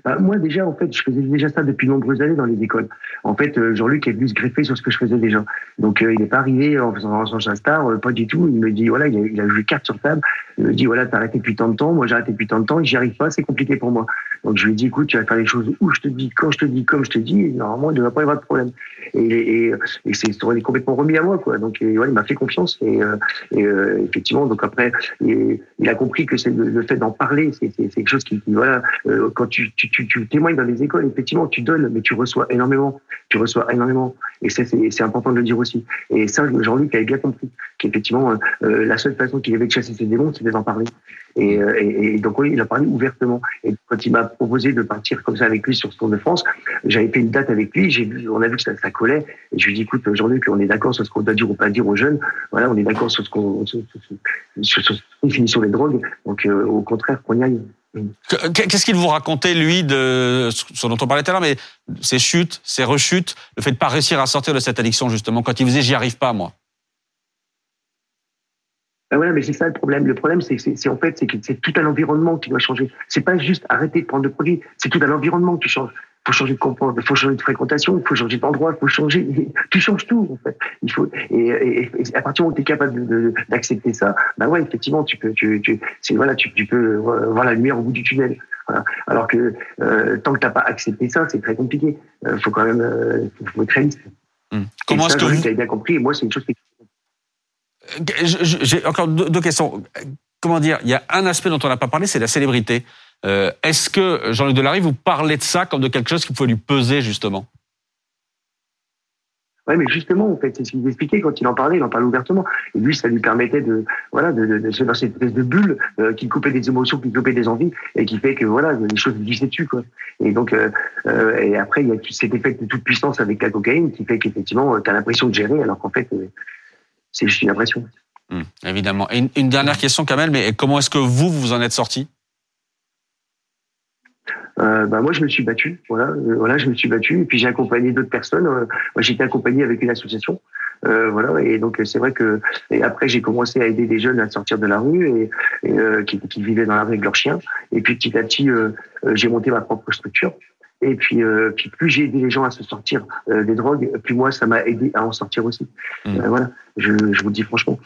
Bah, moi déjà, en fait, je faisais déjà ça depuis de nombreuses années dans les écoles. En fait, euh, Jean-Luc est venu se greffer sur ce que je faisais déjà. Donc, euh, il n'est pas arrivé en faisant son star, pas du tout. Il me dit, voilà, il a, il a joué carte sur table. Il me dit, voilà, t'as arrêté depuis tant de temps. Moi, j'ai arrêté depuis tant de temps. J'y arrive pas, c'est compliqué pour moi. Donc, je lui ai dit, écoute, tu vas faire les choses où je te dis, quand je te dis, comme je te dis. normalement, il ne devrait pas y avoir de problème. Et, et, et c'est complètement remis à moi, quoi. Donc, et, il m'a fait confiance. Et, euh, et effectivement, donc après, il a compris que c'est le, fait d'en parler, c'est quelque chose qui, voilà, quand tu, tu, tu, tu témoignes dans les écoles, effectivement, tu donnes, mais tu reçois énormément. Tu reçois énormément. Et c'est important de le dire aussi. Et ça, Jean-Luc avait bien compris qu'effectivement, euh, euh, la seule façon qu'il avait de chasser ses démons, c'était d'en parler. Et, euh, donc oui, il a parlé ouvertement. Et quand il m'a proposé de partir comme ça avec lui sur ce Tour de France, j'avais fait une date avec lui. Vu, on a vu que ça, ça collait. Et je lui ai dit, écoute, Jean-Luc, on est d'accord sur ce qu'on doit dire ou pas dire aux jeunes. Voilà, on est d'accord sur ce qu'on sur, sur, sur, des drogues. Donc au contraire, qu'on y aille. Qu'est-ce qu'il vous racontait, lui, de ce dont on parlait tout à l'heure, mais ses chutes, ses rechutes, le fait de pas réussir à sortir de cette addiction, justement, quand il vous disait j'y arrive pas, moi ben voilà, mais c'est ça le problème. Le problème, c'est c'est en fait, c'est que c'est tout un environnement qui doit changer. C'est pas juste arrêter de prendre le produit, c'est tout un environnement qui change faut changer de comportement, faut changer de fréquentation, il faut changer d'endroit, il faut changer, tu changes tout en fait. Il faut et, et, à partir du moment où tu es capable d'accepter ça, bah ouais effectivement tu peux tu, tu c'est voilà tu, tu peux voir la lumière au bout du tunnel. Voilà. Alors que euh, tant que t'as pas accepté ça, c'est très compliqué. Euh, faut quand même euh, faut, être réaliste. Hum. Comment est-ce que vous avez bien compris et moi c'est une chose qui j'ai encore deux questions. Comment dire? Il y a un aspect dont on n'a pas parlé, c'est la célébrité. Euh, est-ce que Jean-Luc Delarue vous parlait de ça comme de quelque chose qui pouvait lui peser justement? Oui, mais justement, en fait, c'est ce qu'il expliquait quand il en parlait, il en parlait ouvertement. Et lui, ça lui permettait de, voilà, de, de, de se dans cette espèce de bulle euh, qui coupait des émotions, qui coupait des envies, et qui fait que voilà, les choses lui glissaient dessus, quoi. Et donc, euh, euh, et après, il y a cet effet de toute puissance avec la cocaïne qui fait qu'effectivement, tu as l'impression de gérer, alors qu'en fait, c'est juste une impression. Hum, évidemment. Et une, une, dernière question, Kamel, mais comment est-ce que vous vous en êtes sorti? Euh, bah moi je me suis battu, voilà, euh, voilà, je me suis battu et puis j'ai accompagné d'autres personnes. Euh, moi j'étais accompagné avec une association, euh, voilà, et donc c'est vrai que et après j'ai commencé à aider des jeunes à sortir de la rue et, et qui, qui, vivaient dans la rue avec leurs chiens. Et puis petit à petit j'ai monté ma propre structure. Et puis, puis plus j'ai aidé les gens à se sortir des drogues, plus moi ça m'a aidé à en sortir aussi. Mmh. voilà, je, je vous le dis franchement.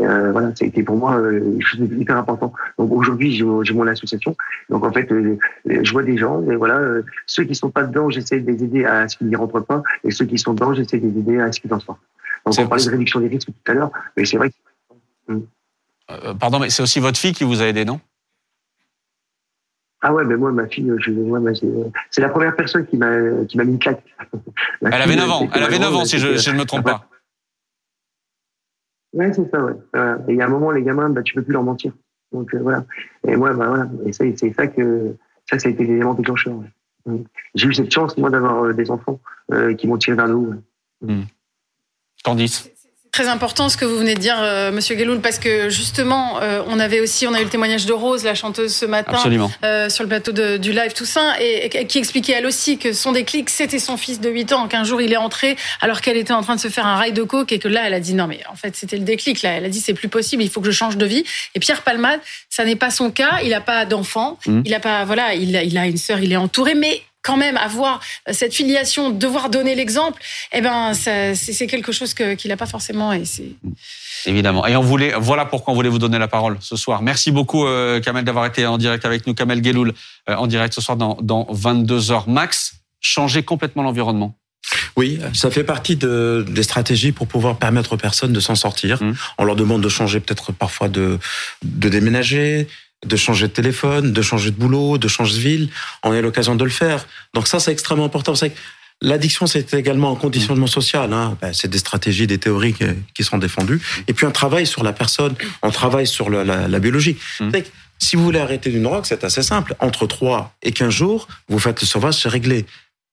Euh, voilà, ça a été pour moi euh, hyper important. Donc aujourd'hui, j'ai mon association. Donc en fait, euh, je vois des gens, et voilà, euh, ceux qui sont pas dedans, j'essaie de les aider à ce qu'ils n'y rentrent pas, et ceux qui sont dedans, j'essaie de les aider à ce qu'ils en sortent. Donc on parlait de réduction des risques tout à l'heure, mais c'est vrai. Que... Hmm. pardon, mais c'est aussi votre fille qui vous a aidé, non? Ah ouais, mais moi, ma fille, je, moi, c'est la première personne qui m'a qui m'a mis une claque. elle avait 9 ans. Elle avait 9 ans, si je, je ne me trompe pas. Ouais, c'est ça, ouais. et il y a un moment, les gamins, bah, tu peux plus leur mentir. Donc euh, voilà. Et moi, bah, voilà. Et c'est ça que ça, ça a été l'élément déclencheur. Ouais. J'ai eu cette chance, moi, d'avoir euh, des enfants euh, qui m'ont tiré vers le haut. Mmh. Candice très important ce que vous venez de dire, euh, Monsieur Guéloul, parce que justement, euh, on avait aussi, on a eu le témoignage de Rose, la chanteuse, ce matin, euh, sur le plateau de, du live Toussaint, et, et, qui expliquait elle aussi que son déclic, c'était son fils de 8 ans, qu'un jour il est entré alors qu'elle était en train de se faire un rail de coke, et que là, elle a dit non, mais en fait, c'était le déclic. Là, elle a dit c'est plus possible, il faut que je change de vie. Et Pierre Palmade, ça n'est pas son cas, il n'a pas d'enfant, mmh. il a pas, voilà, il a, il a une sœur, il est entouré, mais quand même avoir cette filiation, devoir donner l'exemple, eh ben c'est quelque chose qu'il n'a pas forcément et c'est Évidemment. Et on voulait, voilà pourquoi on voulait vous donner la parole ce soir. Merci beaucoup, euh, Kamel, d'avoir été en direct avec nous. Kamel Geloul, euh, en direct ce soir dans, dans 22 heures. Max, changer complètement l'environnement. Oui, ça fait partie de, des stratégies pour pouvoir permettre aux personnes de s'en sortir. Mmh. On leur demande de changer peut-être parfois de, de déménager, de changer de téléphone, de changer de boulot, de changer de ville. On a l'occasion de le faire. Donc ça, c'est extrêmement important. C'est L'addiction, c'est également un conditionnement social. Hein. Ben, c'est des stratégies, des théories qui, sont défendues. Et puis, un travail sur la personne, on travaille sur la, la, biologie. Mmh. Si vous voulez arrêter d'une drogue, c'est assez simple. Entre 3 et 15 jours, vous faites le sauvage, c'est réglé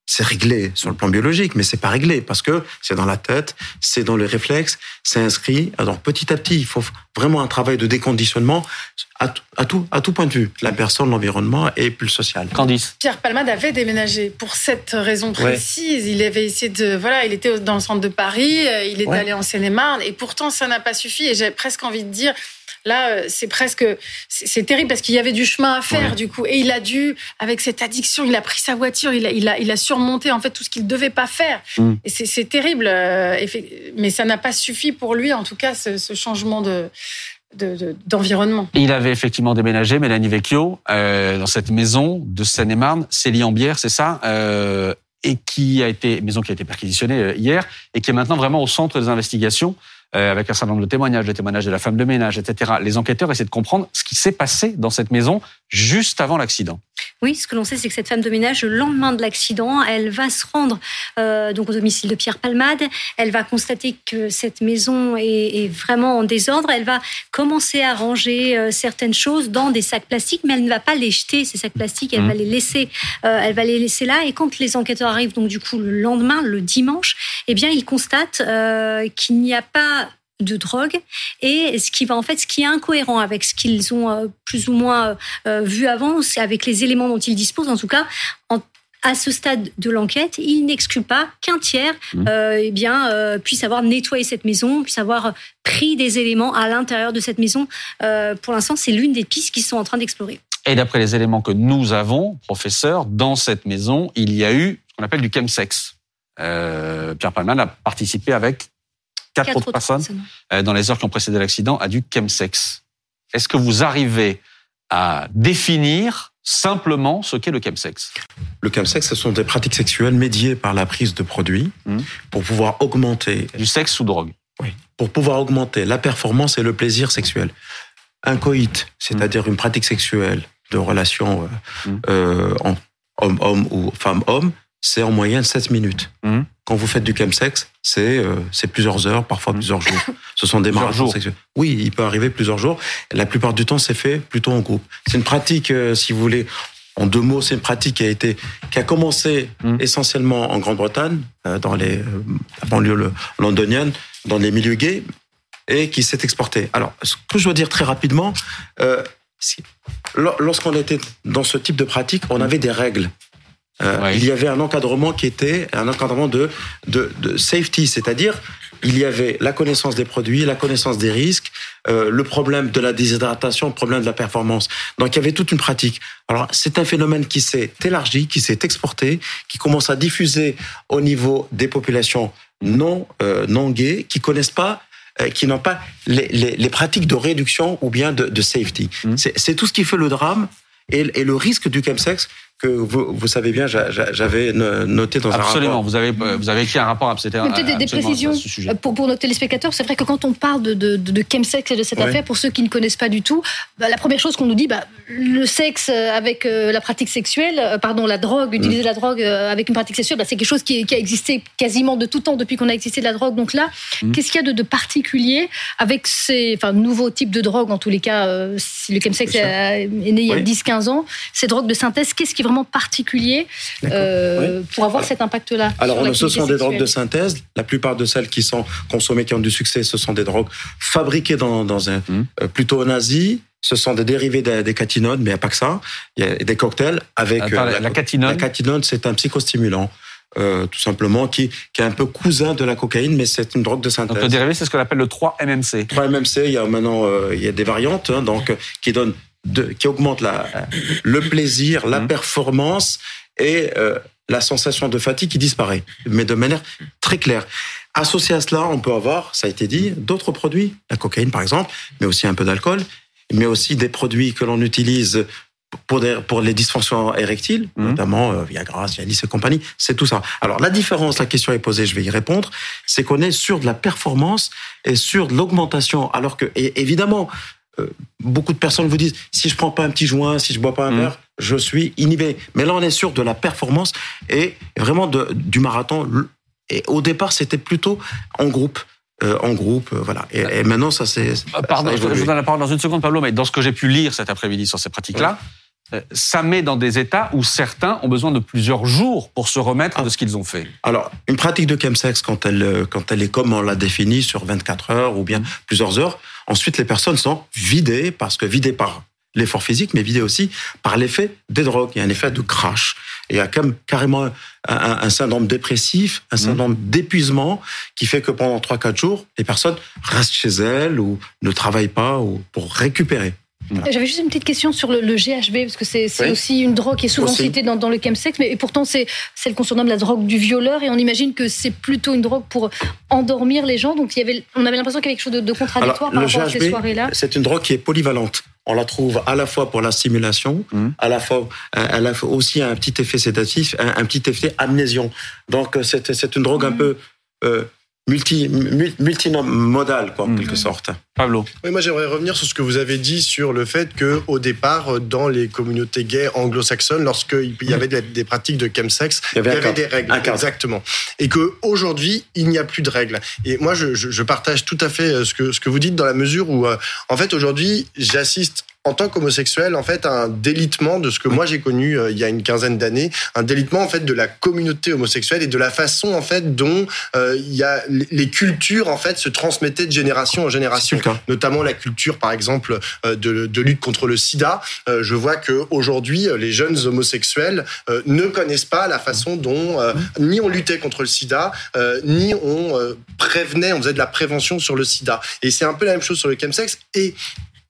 c'est réglé sur le plan biologique, mais c'est pas réglé parce que c'est dans la tête, c'est dans les réflexes, c'est inscrit. Alors petit à petit, il faut vraiment un travail de déconditionnement à, tout, à tout point de vue, la personne, l'environnement et plus le social. Candice. Pierre Palmade avait déménagé pour cette raison précise. Il avait essayé de, voilà, il était dans le centre de Paris, euh, il est allé en Seine-et-Marne, et pourtant ça n'a pas suffi. Et j'ai presque envie de dire, Là, euh, c'est presque, c'est terrible parce qu'il y avait du chemin à faire du coup, et il a dû, avec cette addiction, il a pris sa voiture, il a, il a, il a surmonté en fait tout ce qu'il devait pas faire. Mm. Et c'est terrible, euh, mais ça n'a pas suffi pour lui, en tout cas, ce, changement de d'environnement. il avait effectivement déménagé, Mélanie Vecchio, euh, dans cette maison de Seine-et-Marne, Célie en bière, c'est ça, euh, et qui a été maison qui a été perquisitionnée hier et qui est maintenant vraiment au centre des investigations. Euh, avec un certain nombre de témoignages, les témoignages de la femme de ménage, etc. Les enquêteurs essaient de comprendre ce qui s'est passé dans cette maison juste avant l'accident. Oui, ce que l'on sait, c'est que cette femme de ménage, le lendemain de l'accident, elle va se rendre euh, donc au domicile de Pierre Palmade. Elle va constater que cette maison est, vraiment en désordre. Elle va commencer à ranger euh, certaines choses dans des sacs plastiques, mais elle ne va pas les jeter ces sacs plastiques. Elle mmh. va les laisser, euh, elle va les laisser là. Et quand les enquêteurs arrivent, donc du coup le lendemain, le dimanche, eh bien ils constatent qu'il n'y a pas de drogue et ce qui va en fait ce qui est incohérent avec ce qu'ils ont euh, plus ou moins euh, vu avant c'est avec les éléments dont ils disposent en tout cas à ce stade de l'enquête, il n'exclut pas qu'un tiers mmh. euh, eh bien, puisse avoir nettoyé cette maison, puisse avoir pris des éléments à l'intérieur de cette maison. pour l'instant, c'est l'une des pistes qu'ils sont en train d'explorer. Et d'après les éléments que nous avons, professeur, dans cette maison, il y a eu ce qu'on appelle du chemsex. Pierre Palman a participé avec quatre, autres, personnes, euh, dans les heures qui ont précédé l'accident à du chemsex. Est-ce que vous arrivez à définir simplement ce qu'est le chemsex? Le chemsex, ce sont des pratiques sexuelles médiées par la prise de produits hmm. pour pouvoir augmenter... Du sexe ou drogue Oui, pour pouvoir augmenter la performance et le plaisir sexuel. Un coït, c'est-à-dire une pratique sexuelle de relation euh, hmm. euh, homme-homme ou femme-homme, c'est en moyenne 7 minutes. Quand vous faites du chemsex, c'est euh, c'est plusieurs heures, parfois plusieurs jours. Ce sont des marathons sexuels. Oui, il peut arriver plusieurs jours. La plupart du temps, c'est fait plutôt en groupe. C'est une pratique, euh, si vous voulez, en deux mots, c'est une pratique qui a été qui a commencé hmm. essentiellement en Grande-Bretagne, euh, dans les banlieues londoniennes, dans les milieux gays, et qui s'est exportée. Alors, ce que je dois dire très rapidement, euh, lorsqu'on était dans ce type de pratique, on avait des règles euh, il y avait un encadrement qui était un encadrement de, de, de safety, c'est-à-dire il y avait la connaissance des produits, la connaissance des risques, euh, le problème de la déshydratation, le problème de la performance. Donc il y avait toute une pratique. Alors c'est un phénomène qui s'est élargi, qui s'est exporté, qui commence à diffuser au niveau des populations non euh, non gays, qui connaissent pas euh, qui n'ont pas les, les, les, pratiques de réduction ou bien de, de safety. Mmh. C'est tout ce qui fait le drame et, et le risque du chemsex que vous, vous savez bien, j'avais noté dans un rapport. Absolument, vous avez, vous avez écrit un rapport, c'était Peut-être des, précisions pour, pour nos téléspectateurs. C'est vrai que quand on parle de, de, de chemsex et de cette affaire, pour ceux qui ne connaissent pas du tout, bah, la première chose qu'on nous dit, bah, le sexe avec euh, la pratique sexuelle, euh, pardon, la drogue, utiliser mm. la drogue euh, avec une pratique sexuelle, bah, c'est quelque chose qui, qui, a existé quasiment de tout temps depuis qu'on a existé de la drogue. Donc là, mm. qu'est-ce qu'il y a de, de, particulier avec ces enfin, nouveaux types de drogues, en tous les cas, si le chemsex est né il y a 10-15 ans, ces drogues de synthèse, qu'est-ce qui vraiment particulier euh, pour avoir cet impact-là Alors, ce sont des drogues de synthèse. La plupart de celles qui sont consommées, qui ont du succès, ce sont des drogues fabriquées dans, dans un mmh. euh, plutôt en Asie. Ce sont des dérivés des, des catinones, mais il n'y a pas que ça. Il y a des cocktails avec euh, la, la, catinone. La catinone, c'est un psychostimulant. Euh, tout simplement, qui, qui est un peu cousin de la cocaïne, mais c'est une drogue de synthèse. Donc le dérivé, c'est ce qu'on appelle le 3-MMC. 3-MMC, il y a maintenant euh, il y a des variantes, hein, donc qui donnent de, qui augmente la, le plaisir, la mmh. performance et euh, la sensation de fatigue qui disparaît, mais de manière très claire. Associé à cela, on peut avoir, ça a été dit, d'autres produits, la cocaïne par exemple, mais aussi un peu d'alcool, mais aussi des produits que l'on utilise pour, des, pour les dysfonctions érectiles, mmh. notamment euh, Viagra, Cialis et compagnie, c'est tout ça. Alors la différence, la question est posée, je vais y répondre, c'est qu'on est sur de la performance et sur de l'augmentation, alors que et évidemment euh, beaucoup de personnes vous disent si je prends pas un petit joint, si je bois pas un mmh. verre, je suis inhibé. Mais là, on est sûr de la performance et vraiment de, du marathon. Et au départ, c'était plutôt en groupe. Euh, en groupe, euh, voilà. Et, maintenant, ça c'est. Pardon, je vous donne la parole dans une seconde, Pablo, mais dans ce que j'ai pu lire cet après-midi sur ces pratiques-là, ça met dans des états où certains ont besoin de plusieurs jours pour se remettre de ce qu'ils ont fait. Alors, une pratique de chemsex, quand elle, quand elle est comme on l'a définie, sur 24 heures ou bien mmh. plusieurs heures, ensuite les personnes sont vidées, parce que vidées par l'effort physique, mais vidées aussi par l'effet des drogues. Il y a un effet de crash. il y a comme carrément un, un, syndrome dépressif, un mmh. syndrome d'épuisement qui fait que pendant 3-4 jours, les personnes restent chez elles ou ne travaillent pas ou pour récupérer. J'avais juste une petite question sur le, GHB, parce que c'est aussi une drogue qui est souvent citée dans, dans, le chemsex, mais et pourtant c'est celle qu'on surnomme la drogue du violeur, et on imagine que c'est plutôt une drogue pour endormir les gens. Donc il y avait, on avait l'impression qu'il y avait quelque chose de, contradictoire par rapport à ces soirées-là. C'est une drogue qui est polyvalente. On la trouve à la fois pour la stimulation, mmh. à la fois, elle a aussi un petit effet sédatif, un, petit effet amnésion. Donc c'est une drogue un mmh. peu euh, multi, multimodal, quoi, en quelque sorte. Pablo. Oui, moi j'aimerais revenir sur ce que vous avez dit sur le fait que au départ, dans les communautés gays anglo-saxonnes, lorsqu'il y avait des, pratiques de chemsex, il y avait, des règles. Exactement. Et que aujourd'hui, il n'y a plus de règles. Et moi, je, je, partage tout à fait ce que, ce que vous dites dans la mesure où, euh, en fait, aujourd'hui, j'assiste en tant qu'homosexuel, en fait, un délitement de ce que moi j'ai connu euh, il y a une quinzaine d'années, un délitement en fait de la communauté homosexuelle et de la façon en fait dont euh, il y a les cultures en fait se transmettaient de génération en génération, notamment la culture par exemple euh, de, de, lutte contre le SIDA. je vois que aujourd'hui les jeunes homosexuels ne connaissent pas la façon dont ni on luttait contre le SIDA, ni on prévenait, on faisait de la prévention sur le SIDA. Et c'est un peu la même chose sur le chemsex. Et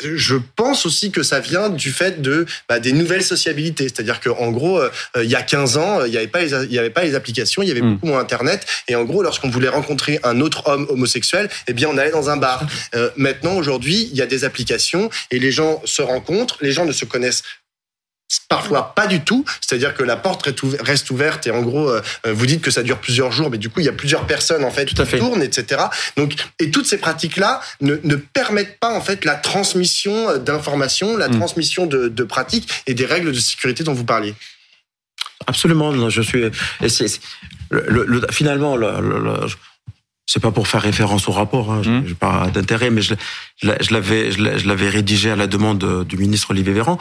je pense aussi que ça vient du fait de bah, des nouvelles sociabilités. C'est-à-dire qu'en gros, euh, il y a 15 ans, il n'y avait, pas les, il y avait pas les applications, il y avait hmm. beaucoup moins Internet. Et en gros, lorsqu'on voulait rencontrer un autre homme homosexuel, eh bien, on allait dans un bar. Euh, maintenant, aujourd'hui, il y a des applications et les gens se rencontrent, les gens ne se connaissent Parfois pas du tout, c'est-à-dire que la porte reste ouverte et en gros euh, euh, vous dites que ça dure plusieurs jours, mais du coup il y a plusieurs personnes en fait qui tournent, etc. Donc et toutes ces pratiques-là ne, ne, permettent pas en fait la transmission euh, d'informations, la mm. transmission de, de, pratiques et des règles de sécurité dont vous parliez. Absolument, je suis. Le, finalement, le, c'est pas pour faire référence au rapport, hein, mm. j'ai pas d'intérêt, mais je, je l'avais, je l'avais rédigé à la demande du ministre Olivier Véran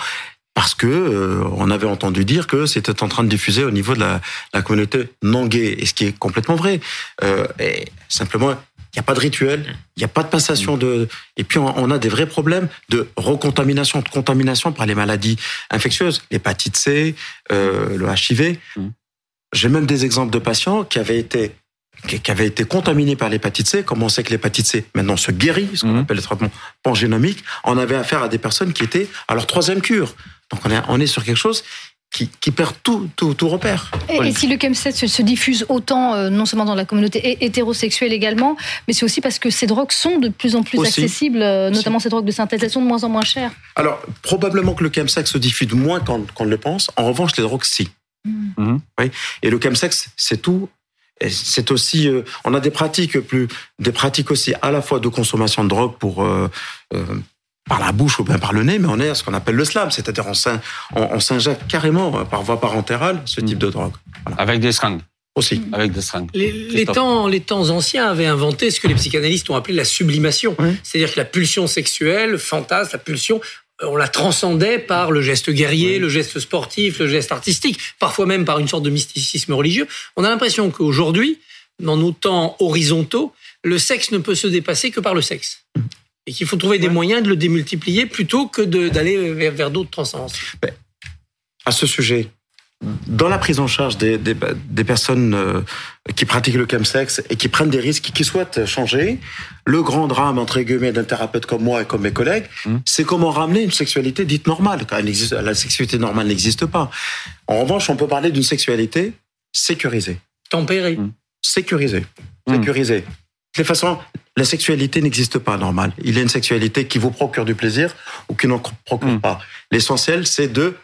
parce que euh, on avait entendu dire que c'était en train de diffuser au niveau de la, la communauté non gay, et ce qui est complètement vrai. Euh, et simplement, il n'y a pas de rituel, il n'y a pas de passation de. Et puis on, a des vrais problèmes de recontamination, de contamination par les maladies infectieuses, l'hépatite C, euh, le HIV. Mm. J'ai même des exemples de patients qui avaient été qui avait été contaminé par l'hépatite C, comme on sait que l'hépatite C maintenant se guérit, ce qu'on mm. appelle le traitement pangénomique, on avait affaire à des personnes qui étaient à leur troisième cure. Donc on est, on est sur quelque chose qui, qui, perd tout, tout, tout repère. Et, si le chemsex se, se diffuse autant, euh, non seulement dans la communauté hétérosexuelle également, mais c'est aussi parce que ces drogues sont de plus en plus accessibles, euh, notamment ces drogues de synthèse, elles sont de moins en moins chères. Alors, probablement que le chemsex se diffuse moins qu'on le pense. En revanche, les drogues, si. Mmh. Oui. Et le chemsex, c'est tout c'est aussi, euh, on a des pratiques plus, des pratiques aussi à la fois de consommation de drogue pour par la bouche ou bien par le nez, mais on est à ce qu'on appelle le slam, c'est-à-dire on, s'injecte carrément euh, par voie parentérale ce type de drogue. Avec des seringues aussi. Avec des seringues. Les, temps, les temps anciens avaient inventé ce que les psychanalystes ont appelé la sublimation. C'est-à-dire que la pulsion sexuelle, le fantasme, la pulsion, euh, on la transcendait par le geste guerrier, le geste sportif, le geste artistique, parfois même par une sorte de mysticisme religieux. On a l'impression qu'aujourd'hui, dans nos temps horizontaux, le sexe ne peut se dépasser que par le sexe et qu'il faut trouver des moyens de le démultiplier plutôt que d'aller vers, vers d'autres transcendances. À ce sujet, dans la prise en charge des, des, des personnes euh, qui pratiquent le chemsex et qui prennent des risques, qui souhaitent changer, le grand drame, entre guillemets, d'un thérapeute comme moi et comme mes collègues, mmh. c'est comment ramener une sexualité dite normale. Quand elle existe, la sexualité normale n'existe pas. En revanche, on peut parler d'une sexualité sécurisée. Tempérée. Mmh. Sécurisée. Mmh. Sécurisée. De toute façon, la sexualité n'existe pas normale. Il y a une sexualité qui vous procure du plaisir ou qui n'en procure hmm. pas. L'essentiel, c'est de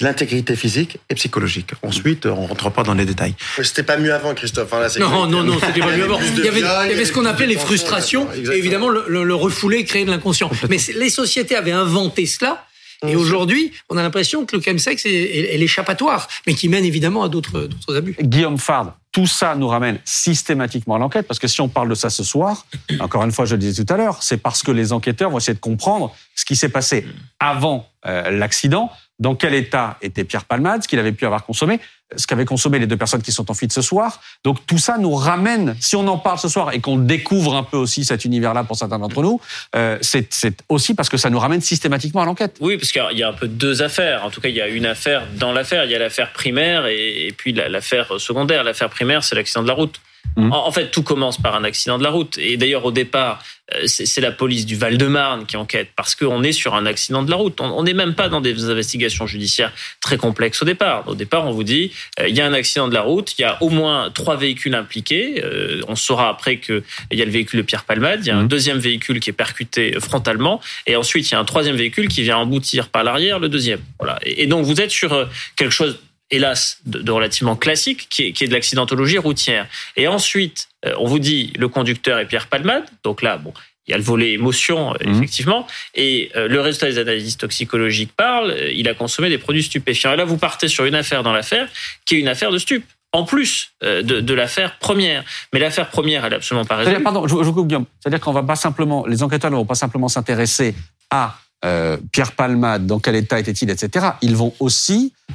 l'intégrité physique et psychologique. Ensuite, on rentre pas dans les détails. C'était pas mieux avant, Christophe. Hein, non, non, non, c'était pas mieux avant. Il y avait, il y avait ce qu'on appelait les frustrations et évidemment le, le, refoulé créait de l'inconscient. Mais les sociétés avaient inventé cela. Et aujourd'hui, on a l'impression que le chemsex est, est, l'échappatoire, mais qui mène évidemment à d'autres abus. Guillaume Fard, tout ça nous ramène systématiquement à l'enquête, parce que si on parle de ça ce soir, encore une fois, je le disais tout à l'heure, c'est parce que les enquêteurs vont essayer de comprendre ce qui s'est passé avant euh, l'accident, dans quel état était Pierre Palmade, ce qu'il avait pu avoir consommé, ce qu'avaient consommé les deux personnes qui sont en fuite ce soir. Donc tout ça nous ramène, si on en parle ce soir et qu'on découvre un peu aussi cet univers-là pour certains d'entre nous, euh, c'est aussi parce que ça nous ramène systématiquement à l'enquête. Oui, parce qu'il y a un peu deux affaires. En tout cas, il y a une affaire dans l'affaire. Il y a l'affaire primaire et, et puis l'affaire secondaire. L'affaire primaire, c'est l'accident de la route. Mmh. En, fait, tout commence par un accident de la route. Et d'ailleurs, au départ, euh, c'est la police du Val-de-Marne qui enquête parce qu'on est sur un accident de la route. On n'est même pas dans des investigations judiciaires très complexes au départ. Au départ, on vous dit euh, il y a un accident de la route, il y a au moins trois véhicules impliqués. Euh, on saura après qu'il y a le véhicule de Pierre Palmade, il y a un mmh. deuxième véhicule qui est percuté frontalement, et ensuite il y a un troisième véhicule qui vient emboutir par l'arrière le deuxième. Voilà. Et, et donc vous êtes sur quelque chose hélas, de, relativement classique, qui est, qui est de l'accidentologie routière. Et ensuite, on vous dit le conducteur est Pierre Palmade. Donc là, bon, il y a le volet émotion, mhm. effectivement. Et le résultat des analyses toxicologiques parle, il a consommé des produits stupéfiants. Et là, vous partez sur une affaire dans l'affaire qui est une affaire de stup en plus de, de l'affaire première. Mais l'affaire première, elle est absolument pas résolue. Pardon, je, je coupe Guillaume. C'est-à-dire qu'on va pas simplement, les enquêteurs ne vont pas simplement s'intéresser à euh, Pierre Palmade, dans quel état était-il, etc. Ils vont aussi euh,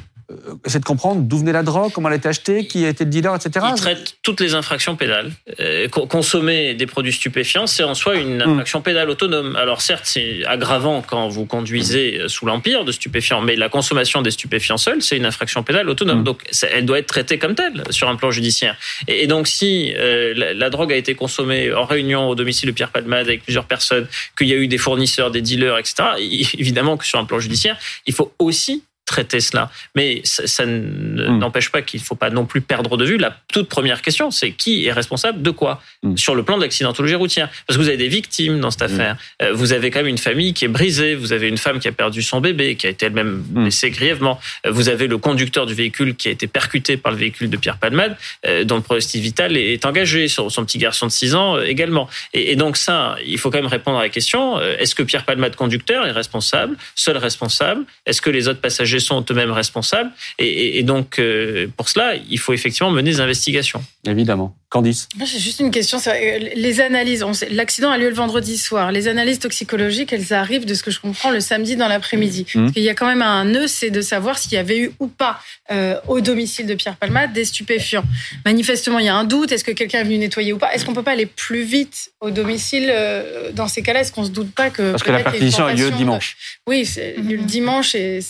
essayer de comprendre d'où venait la drogue, comment elle a été achetée, qui a été le dealer, etc. Il traite toutes les infractions pénales. Euh, consommer des produits stupéfiants, c'est en soi une hmm. infraction pénale autonome. Alors certes, c'est aggravant quand vous conduisez euh, sous l'empire de stupéfiants, mais la consommation des stupéfiants seuls, c'est une infraction pénale autonome. Hmm. Donc elle doit être traitée comme telle sur un plan judiciaire. Et, donc si la, drogue a été consommée en réunion au domicile de Pierre Palmade avec plusieurs personnes, qu'il y a eu des fournisseurs, des dealers, etc., évidemment que sur un plan judiciaire, il faut aussi traiter cela. Mais ça, hmm. n'empêche pas qu'il ne faut pas non plus perdre de vue la toute première question, c'est qui est responsable de quoi hmm. sur le plan de l'accidentologie routière. Parce que vous avez des victimes dans cette hmm. affaire. Euh, vous avez quand même une famille qui est brisée. Vous avez une femme qui a perdu son bébé, qui a été elle-même blessée grièvement. Euh, vous avez le conducteur du véhicule qui a été percuté par le véhicule de Pierre Palmade, euh, dont le pronostic vital est engagé sur son petit garçon de 6 ans également. Et, donc ça, il faut quand même répondre à la question est-ce que Pierre Palmade conducteur est responsable, seul responsable? Est-ce que les autres passagers sont eux-mêmes responsables. Et, donc, euh, pour cela, il faut effectivement mener des investigations. Évidemment. Candice J'ai juste une question. Euh, les analyses, l'accident a lieu le vendredi soir. Les analyses toxicologiques, elles arrivent, de ce que je comprends, le samedi dans l'après-midi. Mmh. Il y a quand même un nœud, c'est de savoir s'il y avait eu ou pas euh, au domicile de Pierre Palmade des stupéfiants. Manifestement, il y a un doute. Est-ce que quelqu'un est venu nettoyer ou pas? Est-ce qu'on peut pas aller plus vite au domicile dans ces cas-là? Est-ce qu'on se doute pas que... Parce que la perquisition a lieu dimanche. Oui, c'est lieu le dimanche et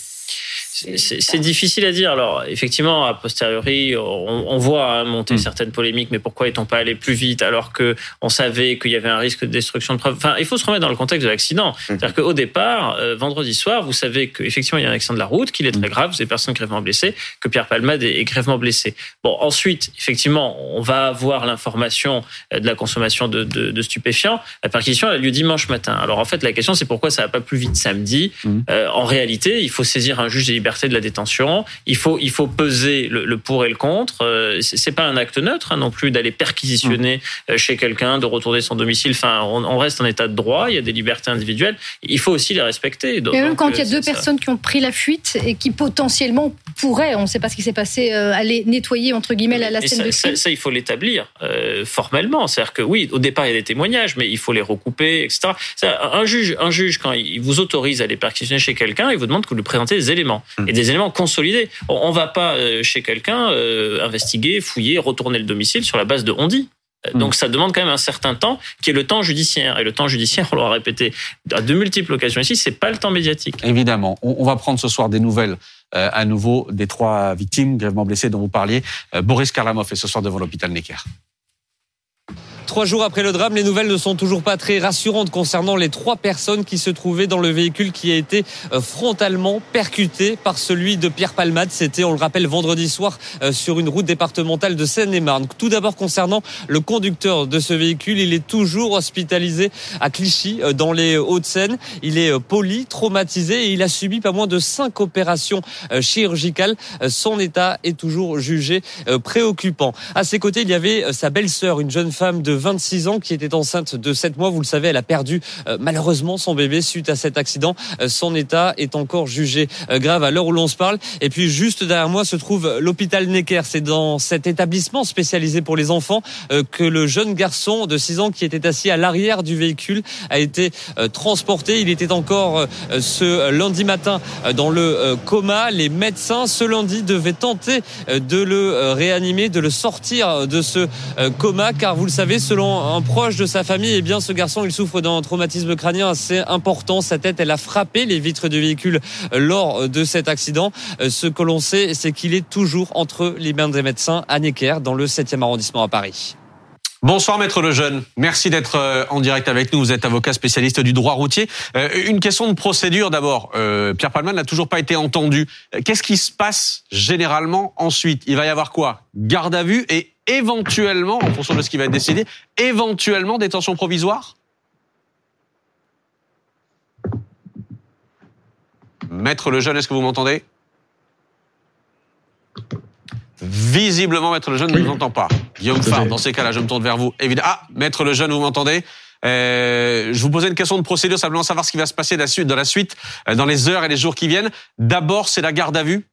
c'est difficile à dire. Alors, effectivement, a posteriori, on, voit hein, monter hmm. certaines polémiques, mais pourquoi est-on pas allé plus vite alors que on savait qu'il y avait un risque de destruction de preuves? Enfin, il faut se remettre dans le contexte de l'accident. Hmm. C'est-à-dire qu'au départ, euh, vendredi soir, vous savez qu'effectivement, il y a un accident de la route, qu'il est très hmm. grave, vous avez personne grèvement blessé, que Pierre Palmade est, grèvement blessé. Bon, ensuite, effectivement, on va avoir l'information euh, de la consommation de, de, de, stupéfiants. La perquisition a lieu dimanche matin. Alors, en fait, la question, c'est pourquoi ça va pas plus vite samedi? Euh, en réalité, il faut saisir un juge des libertés de la détention. Il faut, il faut peser le, pour et le contre. Euh, c'est pas un acte neutre hein, non plus d'aller perquisitionner euh, chez quelqu'un, de retourner son domicile. Enfin, on, reste en état de droit. Il y a des libertés individuelles. Il faut aussi les respecter. Donc, même quand il y a euh, deux personnes qui ont pris la fuite et qui potentiellement pourraient, on ne sait pas ce qui s'est passé, aller nettoyer entre guillemets la, scène de crime. Ça, il faut l'établir formellement. C'est-à-dire que oui, au départ il y a des témoignages, mais il faut les recouper, etc. Un juge, un juge quand il vous autorise à aller perquisitionner chez quelqu'un, il vous demande que vous lui présentez des éléments. Mm et des éléments consolidés. On ne va pas euh, chez quelqu'un euh, investiguer, fouiller, retourner le domicile sur la base de on dit. Euh, donc ça demande quand même un certain temps, qui est le temps judiciaire. Et le temps judiciaire, on l'a répété à de multiples occasions ici, c'est pas le temps médiatique. Évidemment, on va prendre ce soir des nouvelles à nouveau des trois victimes gravement blessées dont vous parliez. Boris Karlamov est ce soir devant l'hôpital Necker. Trois jours après le drame, les nouvelles ne sont toujours pas très rassurantes concernant les trois personnes qui se trouvaient dans le véhicule qui a été euh, frontalement percuté par celui de Pierre Palmade. C'était, on le rappelle, vendredi soir euh, sur une route départementale de Seine-et-Marne. Tout d'abord concernant le conducteur de ce véhicule, il est toujours hospitalisé à Clichy euh, dans les Hauts-de-Seine. Il est poli, traumatisé et il a subi pas moins de cinq opérations chirurgicales. Son état est toujours jugé préoccupant. À ses côtés, il y avait sa belle-sœur, une jeune femme de 26 ans qui était enceinte de 7 mois. Vous le savez, elle a perdu euh, malheureusement son bébé suite à cet accident. Euh, son état est encore jugé euh, grave à l'heure où l'on se parle. Et puis juste derrière moi se trouve l'hôpital Necker. C'est dans cet établissement spécialisé pour les enfants que le jeune garçon de 6 ans qui était assis à l'arrière du véhicule a été transporté. Il était encore ce lundi matin dans le coma. Les médecins ce lundi devaient tenter de le réanimer, de le sortir de ce coma car vous le savez, selon un proche de sa famille, eh bien, ce garçon, il souffre d'un traumatisme crânien assez important. Sa tête, elle a frappé les vitres du véhicule lors de cet accident. Euh, ce que l'on sait, c'est qu'il est toujours entre les mains des médecins à Necker, dans le 7e arrondissement à Paris. Bonsoir Maître Lejeune, merci d'être euh, en direct avec nous. Vous êtes avocat spécialiste du droit routier. Euh, une question de procédure d'abord. Pierre Palman n'a toujours pas été entendu. Qu'est-ce qui se passe généralement ensuite? Il va y avoir quoi? Garde à vue et éventuellement, en fonction de ce qui va être décidé, éventuellement détention provisoire Maître Lejeune, est-ce que vous m'entendez? Visiblement, Maître Lejeune ne nous entend pas. Guillaume Fard, dans ces cas-là, je me tourne vers vous. Évidemment. Ah, Maître Lejeune, vous m'entendez? Euh, je vous posais une question de procédure, simplement savoir ce qui va se passer dans la suite, dans, la suite, euh, dans les heures et les jours qui viennent. D'abord, c'est la garde à vue?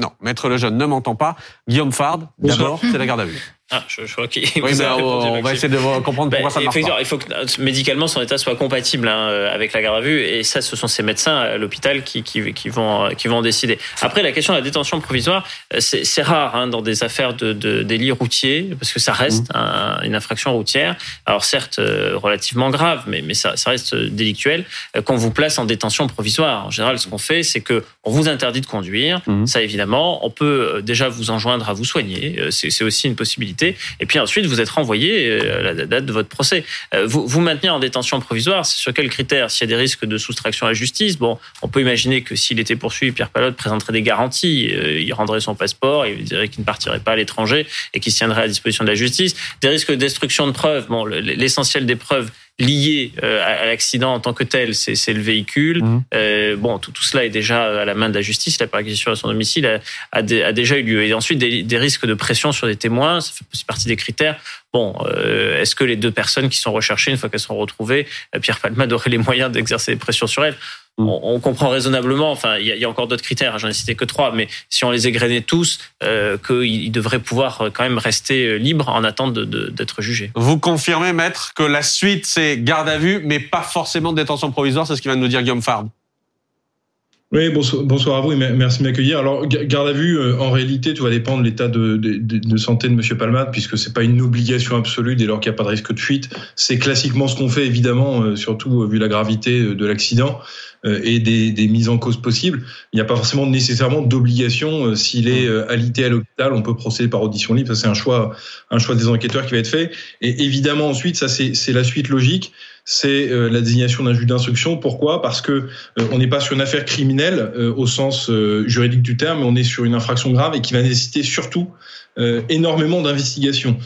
Non, Maître Lejeune ne m'entend pas. Guillaume Fard, d'abord, c'est la garde à vue. Ah, je, je crois qu'il. Oui, mais on, va essayer de comprendre pourquoi ça marche pas. Il faut que médicalement son état soit compatible hein, euh, avec la garde à vue, et ça, ce sont ces médecins à l'hôpital qui, qui, qui, vont qui vont décider. Après, la question de la détention provisoire, euh, c'est rare hein, dans des affaires de, de délits routiers, parce que ça reste mmh. une infraction routière. Alors certes, euh, relativement grave, mais mais ça, ça reste délictuel. Qu'on vous place en détention provisoire. En général, ce qu'on fait, c'est que on vous interdit de conduire. Mmh. Ça, évidemment, on peut déjà vous enjoindre à vous soigner. C'est aussi une possibilité et puis ensuite, vous êtes renvoyé euh, à la date de votre procès. Euh, vous vous maintenez en détention provisoire, c'est sur quels critères S'il y a des risques de soustraction à la justice, bon, on peut imaginer que s'il était poursuivi, Pierre Palotte présenterait des garanties. Euh, il rendrait son passeport, il dirait qu'il ne partirait pas à l'étranger et qu'il se tiendrait à disposition de la justice. Des risques de destruction de preuves, bon, l'essentiel des preuves lié euh, à l'accident en tant que tel, c'est le véhicule. Mmh. Euh, bon, tout, tout, cela est déjà à la main de la justice. La perquisition à son domicile a, a, a, déjà eu lieu. Et ensuite, des, des, risques de pression sur des témoins, ça fait partie des critères. Bon, euh, est-ce que les deux personnes qui sont recherchées, une fois qu'elles sont retrouvées, euh, Pierre Palmade aurait les moyens d'exercer des pressions sur elles Mm. on, comprend raisonnablement, enfin, il y, a encore d'autres critères, hein, j'en ai cité que trois, mais si on les égrenait tous, euh, qu'il devrait pouvoir euh, quand même rester euh, libre en attente d'être jugé. Vous confirmez, maître, que la suite, c'est garde à vue, mais pas forcément de détention provisoire, c'est ce qui de nous dire Guillaume Fard. Oui, bonsoir, à vous et merci de m'accueillir. Alors, garde à vue, en réalité, tout va dépendre de l'état de, santé de M. Palmade, puisque c'est pas une obligation absolue dès lors qu'il n'y a pas de risque de fuite. C'est classiquement ce qu'on fait, évidemment, surtout vu la gravité de l'accident. Euh, et des, des, mises en cause possibles. Il n'y a pas forcément nécessairement d'obligation. Euh, s'il est euh, alité à l'hôpital, on peut procéder par audition libre. Ça, c'est un choix, un choix des enquêteurs qui va être fait. Et évidemment, ensuite, ça, c'est la suite logique c'est la désignation d'un juge d'instruction. Pourquoi? Parce que on n'est pas sur une affaire criminelle au sens juridique du terme, on est sur une infraction grave et qui va nécessiter surtout énormément d'investigation.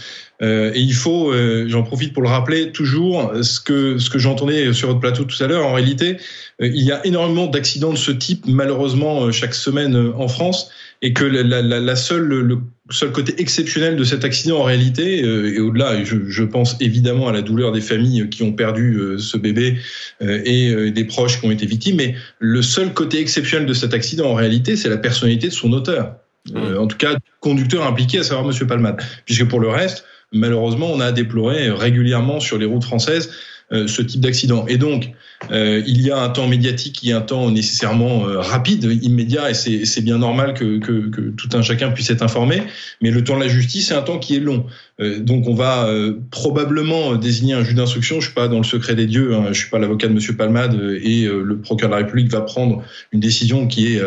Euh, et il faut, euh, j'en profite pour le rappeler, toujours ce que ce que j'entendais sur votre plateau tout à l'heure. En réalité, euh, il y a énormément d'accidents de ce type, malheureusement, chaque semaine en France, et que la, la, la seule, le seul côté exceptionnel de cet accident, en réalité, et au-delà, je, je, pense évidemment à la douleur des familles qui ont perdu ce bébé et des proches qui ont été victimes, mais le seul côté exceptionnel de cet accident, en réalité, c'est la personnalité de son auteur. en tout cas, conducteur impliqué, à savoir Monsieur Palmade. Puisque pour le reste, malheureusement, on a déploré régulièrement sur les routes françaises euh, ce type d'accident. Et donc, euh, il y a un temps médiatique qui est un temps nécessairement euh, rapide, immédiat, et c'est bien normal que, tout un chacun puisse être informé. Mais le temps de la justice, c'est un temps qui est long. donc, on va probablement désigner un juge d'instruction. Je suis pas dans le secret des dieux. Hein, je suis pas l'avocat de Monsieur Palmade, et le procureur de la République va prendre une décision qui est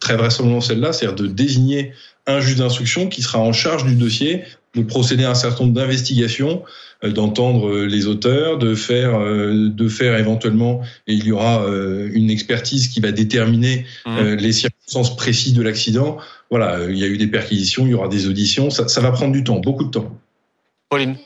très vraisemblablement celle-là, c'est-à-dire de désigner un juge d'instruction qui sera en charge du dossier de procéder à un certain nombre d'investigations, euh, d'entendre euh, les auteurs, de faire, euh, de faire éventuellement, et il y aura une expertise qui va déterminer mmh. les circonstances précises de l'accident. Voilà, il y a eu des perquisitions, il y aura des auditions, ça, ça va prendre du temps, beaucoup de temps. Pauline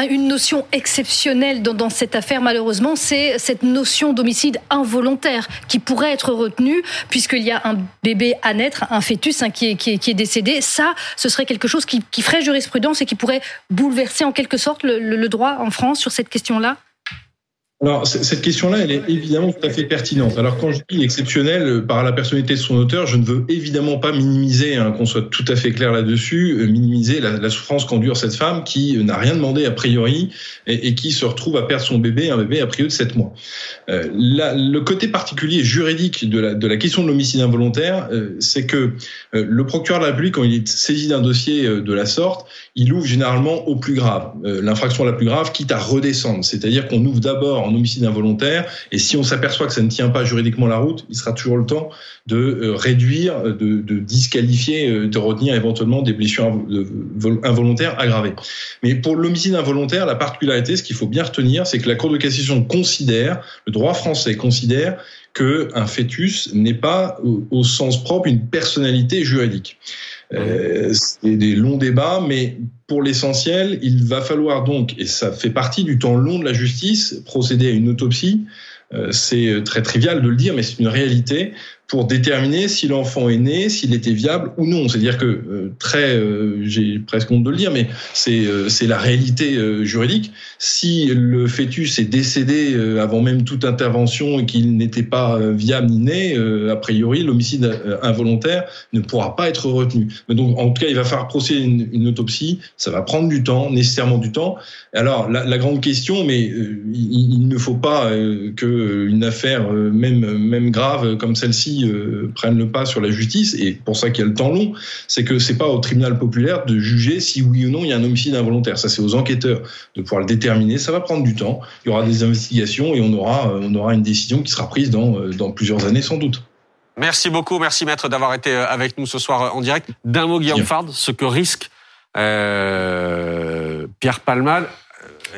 une notion exceptionnelle dans, cette affaire, malheureusement, c'est cette notion d'homicide involontaire qui pourrait être retenue puisqu'il y a un bébé à naître, un fœtus hein, qui, est, qui, est, décédé. Ça, ce serait quelque chose qui, ferait jurisprudence et qui pourrait bouleverser en quelque sorte le droit en France sur cette question-là? Alors, cette question-là, elle est évidemment tout à fait pertinente. Alors, quand je dis exceptionnel euh, par la personnalité de son auteur, je ne veux évidemment pas minimiser, hein, qu'on soit tout à fait clair là-dessus, euh, minimiser la, souffrance qu'endure cette femme qui euh, n'a rien demandé a priori et, qui se retrouve à perdre son bébé, un bébé a priori de 7 mois. Le côté particulier juridique de la question de l'homicide involontaire, c'est que le procureur de la République, quand il est saisi d'un dossier de la sorte, il ouvre généralement au plus grave, l'infraction la plus grave, quitte à redescendre. C'est-à-dire qu'on ouvre d'abord homicide involontaire. Et si on s'aperçoit que ça ne tient pas juridiquement la route, il sera toujours le temps de euh, réduire, de, de disqualifier, euh, de retenir éventuellement des blessures involontaires aggravées. Mais pour l'homicide involontaire, la particularité, ce qu'il faut bien retenir, c'est que la Cour de cassation considère, le droit français considère que un fœtus n'est pas au, sens propre une personnalité juridique. Euh, c'est des longs débats, mais pour l'essentiel, il va falloir donc, et ça fait partie du temps long de la justice, procéder à une autopsie. Euh, c'est très trivial de le dire, mais c'est une réalité pour déterminer si l'enfant est né, s'il était viable ou non. C'est-à-dire que euh, très, euh, j'ai presque honte de le dire, mais c'est euh, c'est la réalité juridique. Si le fœtus est décédé avant même toute intervention et qu'il n'était pas viable ni né, a priori l'homicide involontaire ne pourra pas être retenu. Mais donc en tout cas, il va falloir procéder à une, autopsie. Ça va prendre du temps, nécessairement du temps. Alors la, la grande question, mais il, il, ne faut pas que une affaire même même grave comme celle-ci euh, prennent le pas sur la justice, et pour ça qu'il y a le temps long, c'est que c'est pas au tribunal populaire de juger si oui ou non il y a un homicide involontaire. Ça, c'est aux enquêteurs de pouvoir le déterminer. Ça va prendre du temps. Il y aura des investigations et on aura, euh, on aura une décision qui sera prise dans, euh, dans plusieurs années sans doute. Merci beaucoup, merci maître d'avoir été avec nous ce soir en direct. D'un mot, Guillaume Fard, ce que risque euh, Pierre Palmade,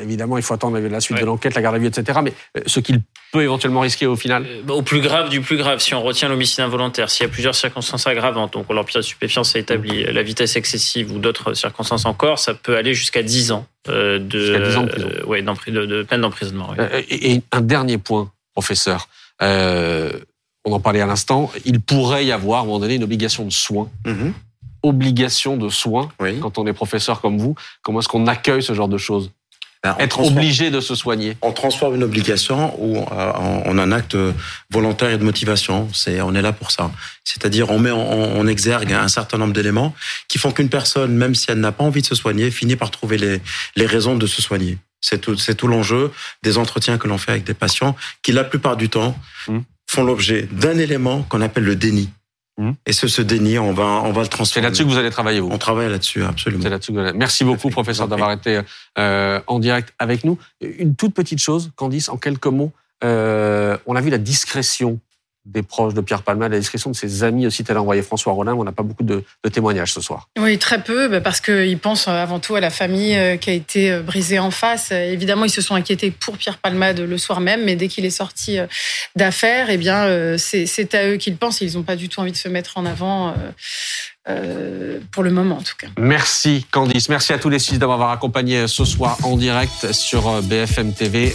évidemment, il faut attendre la suite de l'enquête, la garde à vue, etc. Mais euh, ce qu'il peut éventuellement risquer au final euh, Au plus grave du plus grave, si on retient l'homicide involontaire, s'il y a plusieurs circonstances aggravantes, donc l'empire de stupéfiance est établi, la vitesse excessive ou d'autres circonstances encore, ça peut aller jusqu'à 10 ans euh, de, 10 ans de, ouais, de, de, peine d'emprisonnement. Et, un dernier point, professeur. on en parlait à l'instant. Il pourrait y avoir, à un moment donné, une obligation de soins. Mm-hmm. obligation de soins quand on est professeur comme vous Comment est-ce qu'on accueille ce genre de choses? Ben, être obligé de se soigner On transforme une obligation ou euh, en un acte volontaire et de motivation. C'est, on est là pour ça. C'est-à-dire, on met en, exergue un certain nombre d'éléments qui font qu'une personne, même si elle n'a pas envie de se soigner, finit par trouver les, les raisons de se soigner. C'est tout, c'est tout l'enjeu des entretiens que l'on fait avec des patients qui, la plupart du temps, mmh. font l'objet d'un élément qu'on appelle le déni. Hmm. Et ce, ce déni, on va, on va le transformer. C'est là-dessus que vous allez travailler, vous On travaille là-dessus, absolument. C'est là-dessus Merci beaucoup, professeur, d'avoir été euh, en direct avec nous. Une toute petite chose, Candice, en quelques mots. Euh, on a vu la discrétion des proches de Pierre Palmade, la discrétion de ses amis aussi, tel envoyé François Rollin. On n'a pas beaucoup de, témoignages ce soir. Oui, très peu, bah, parce qu'ils pensent avant tout à la famille euh, qui a été euh, brisée en face. Évidemment, ils se sont inquiétés pour Pierre Palmade le soir même, mais dès qu'il est sorti euh, d'affaires, eh bien, c'est à eux qu'ils pensent. Ils n'ont pas du tout envie de se mettre en avant. pour le moment en tout cas. Merci Candice, merci à tous les six d'avoir accompagné ce soir en direct sur BFM TV.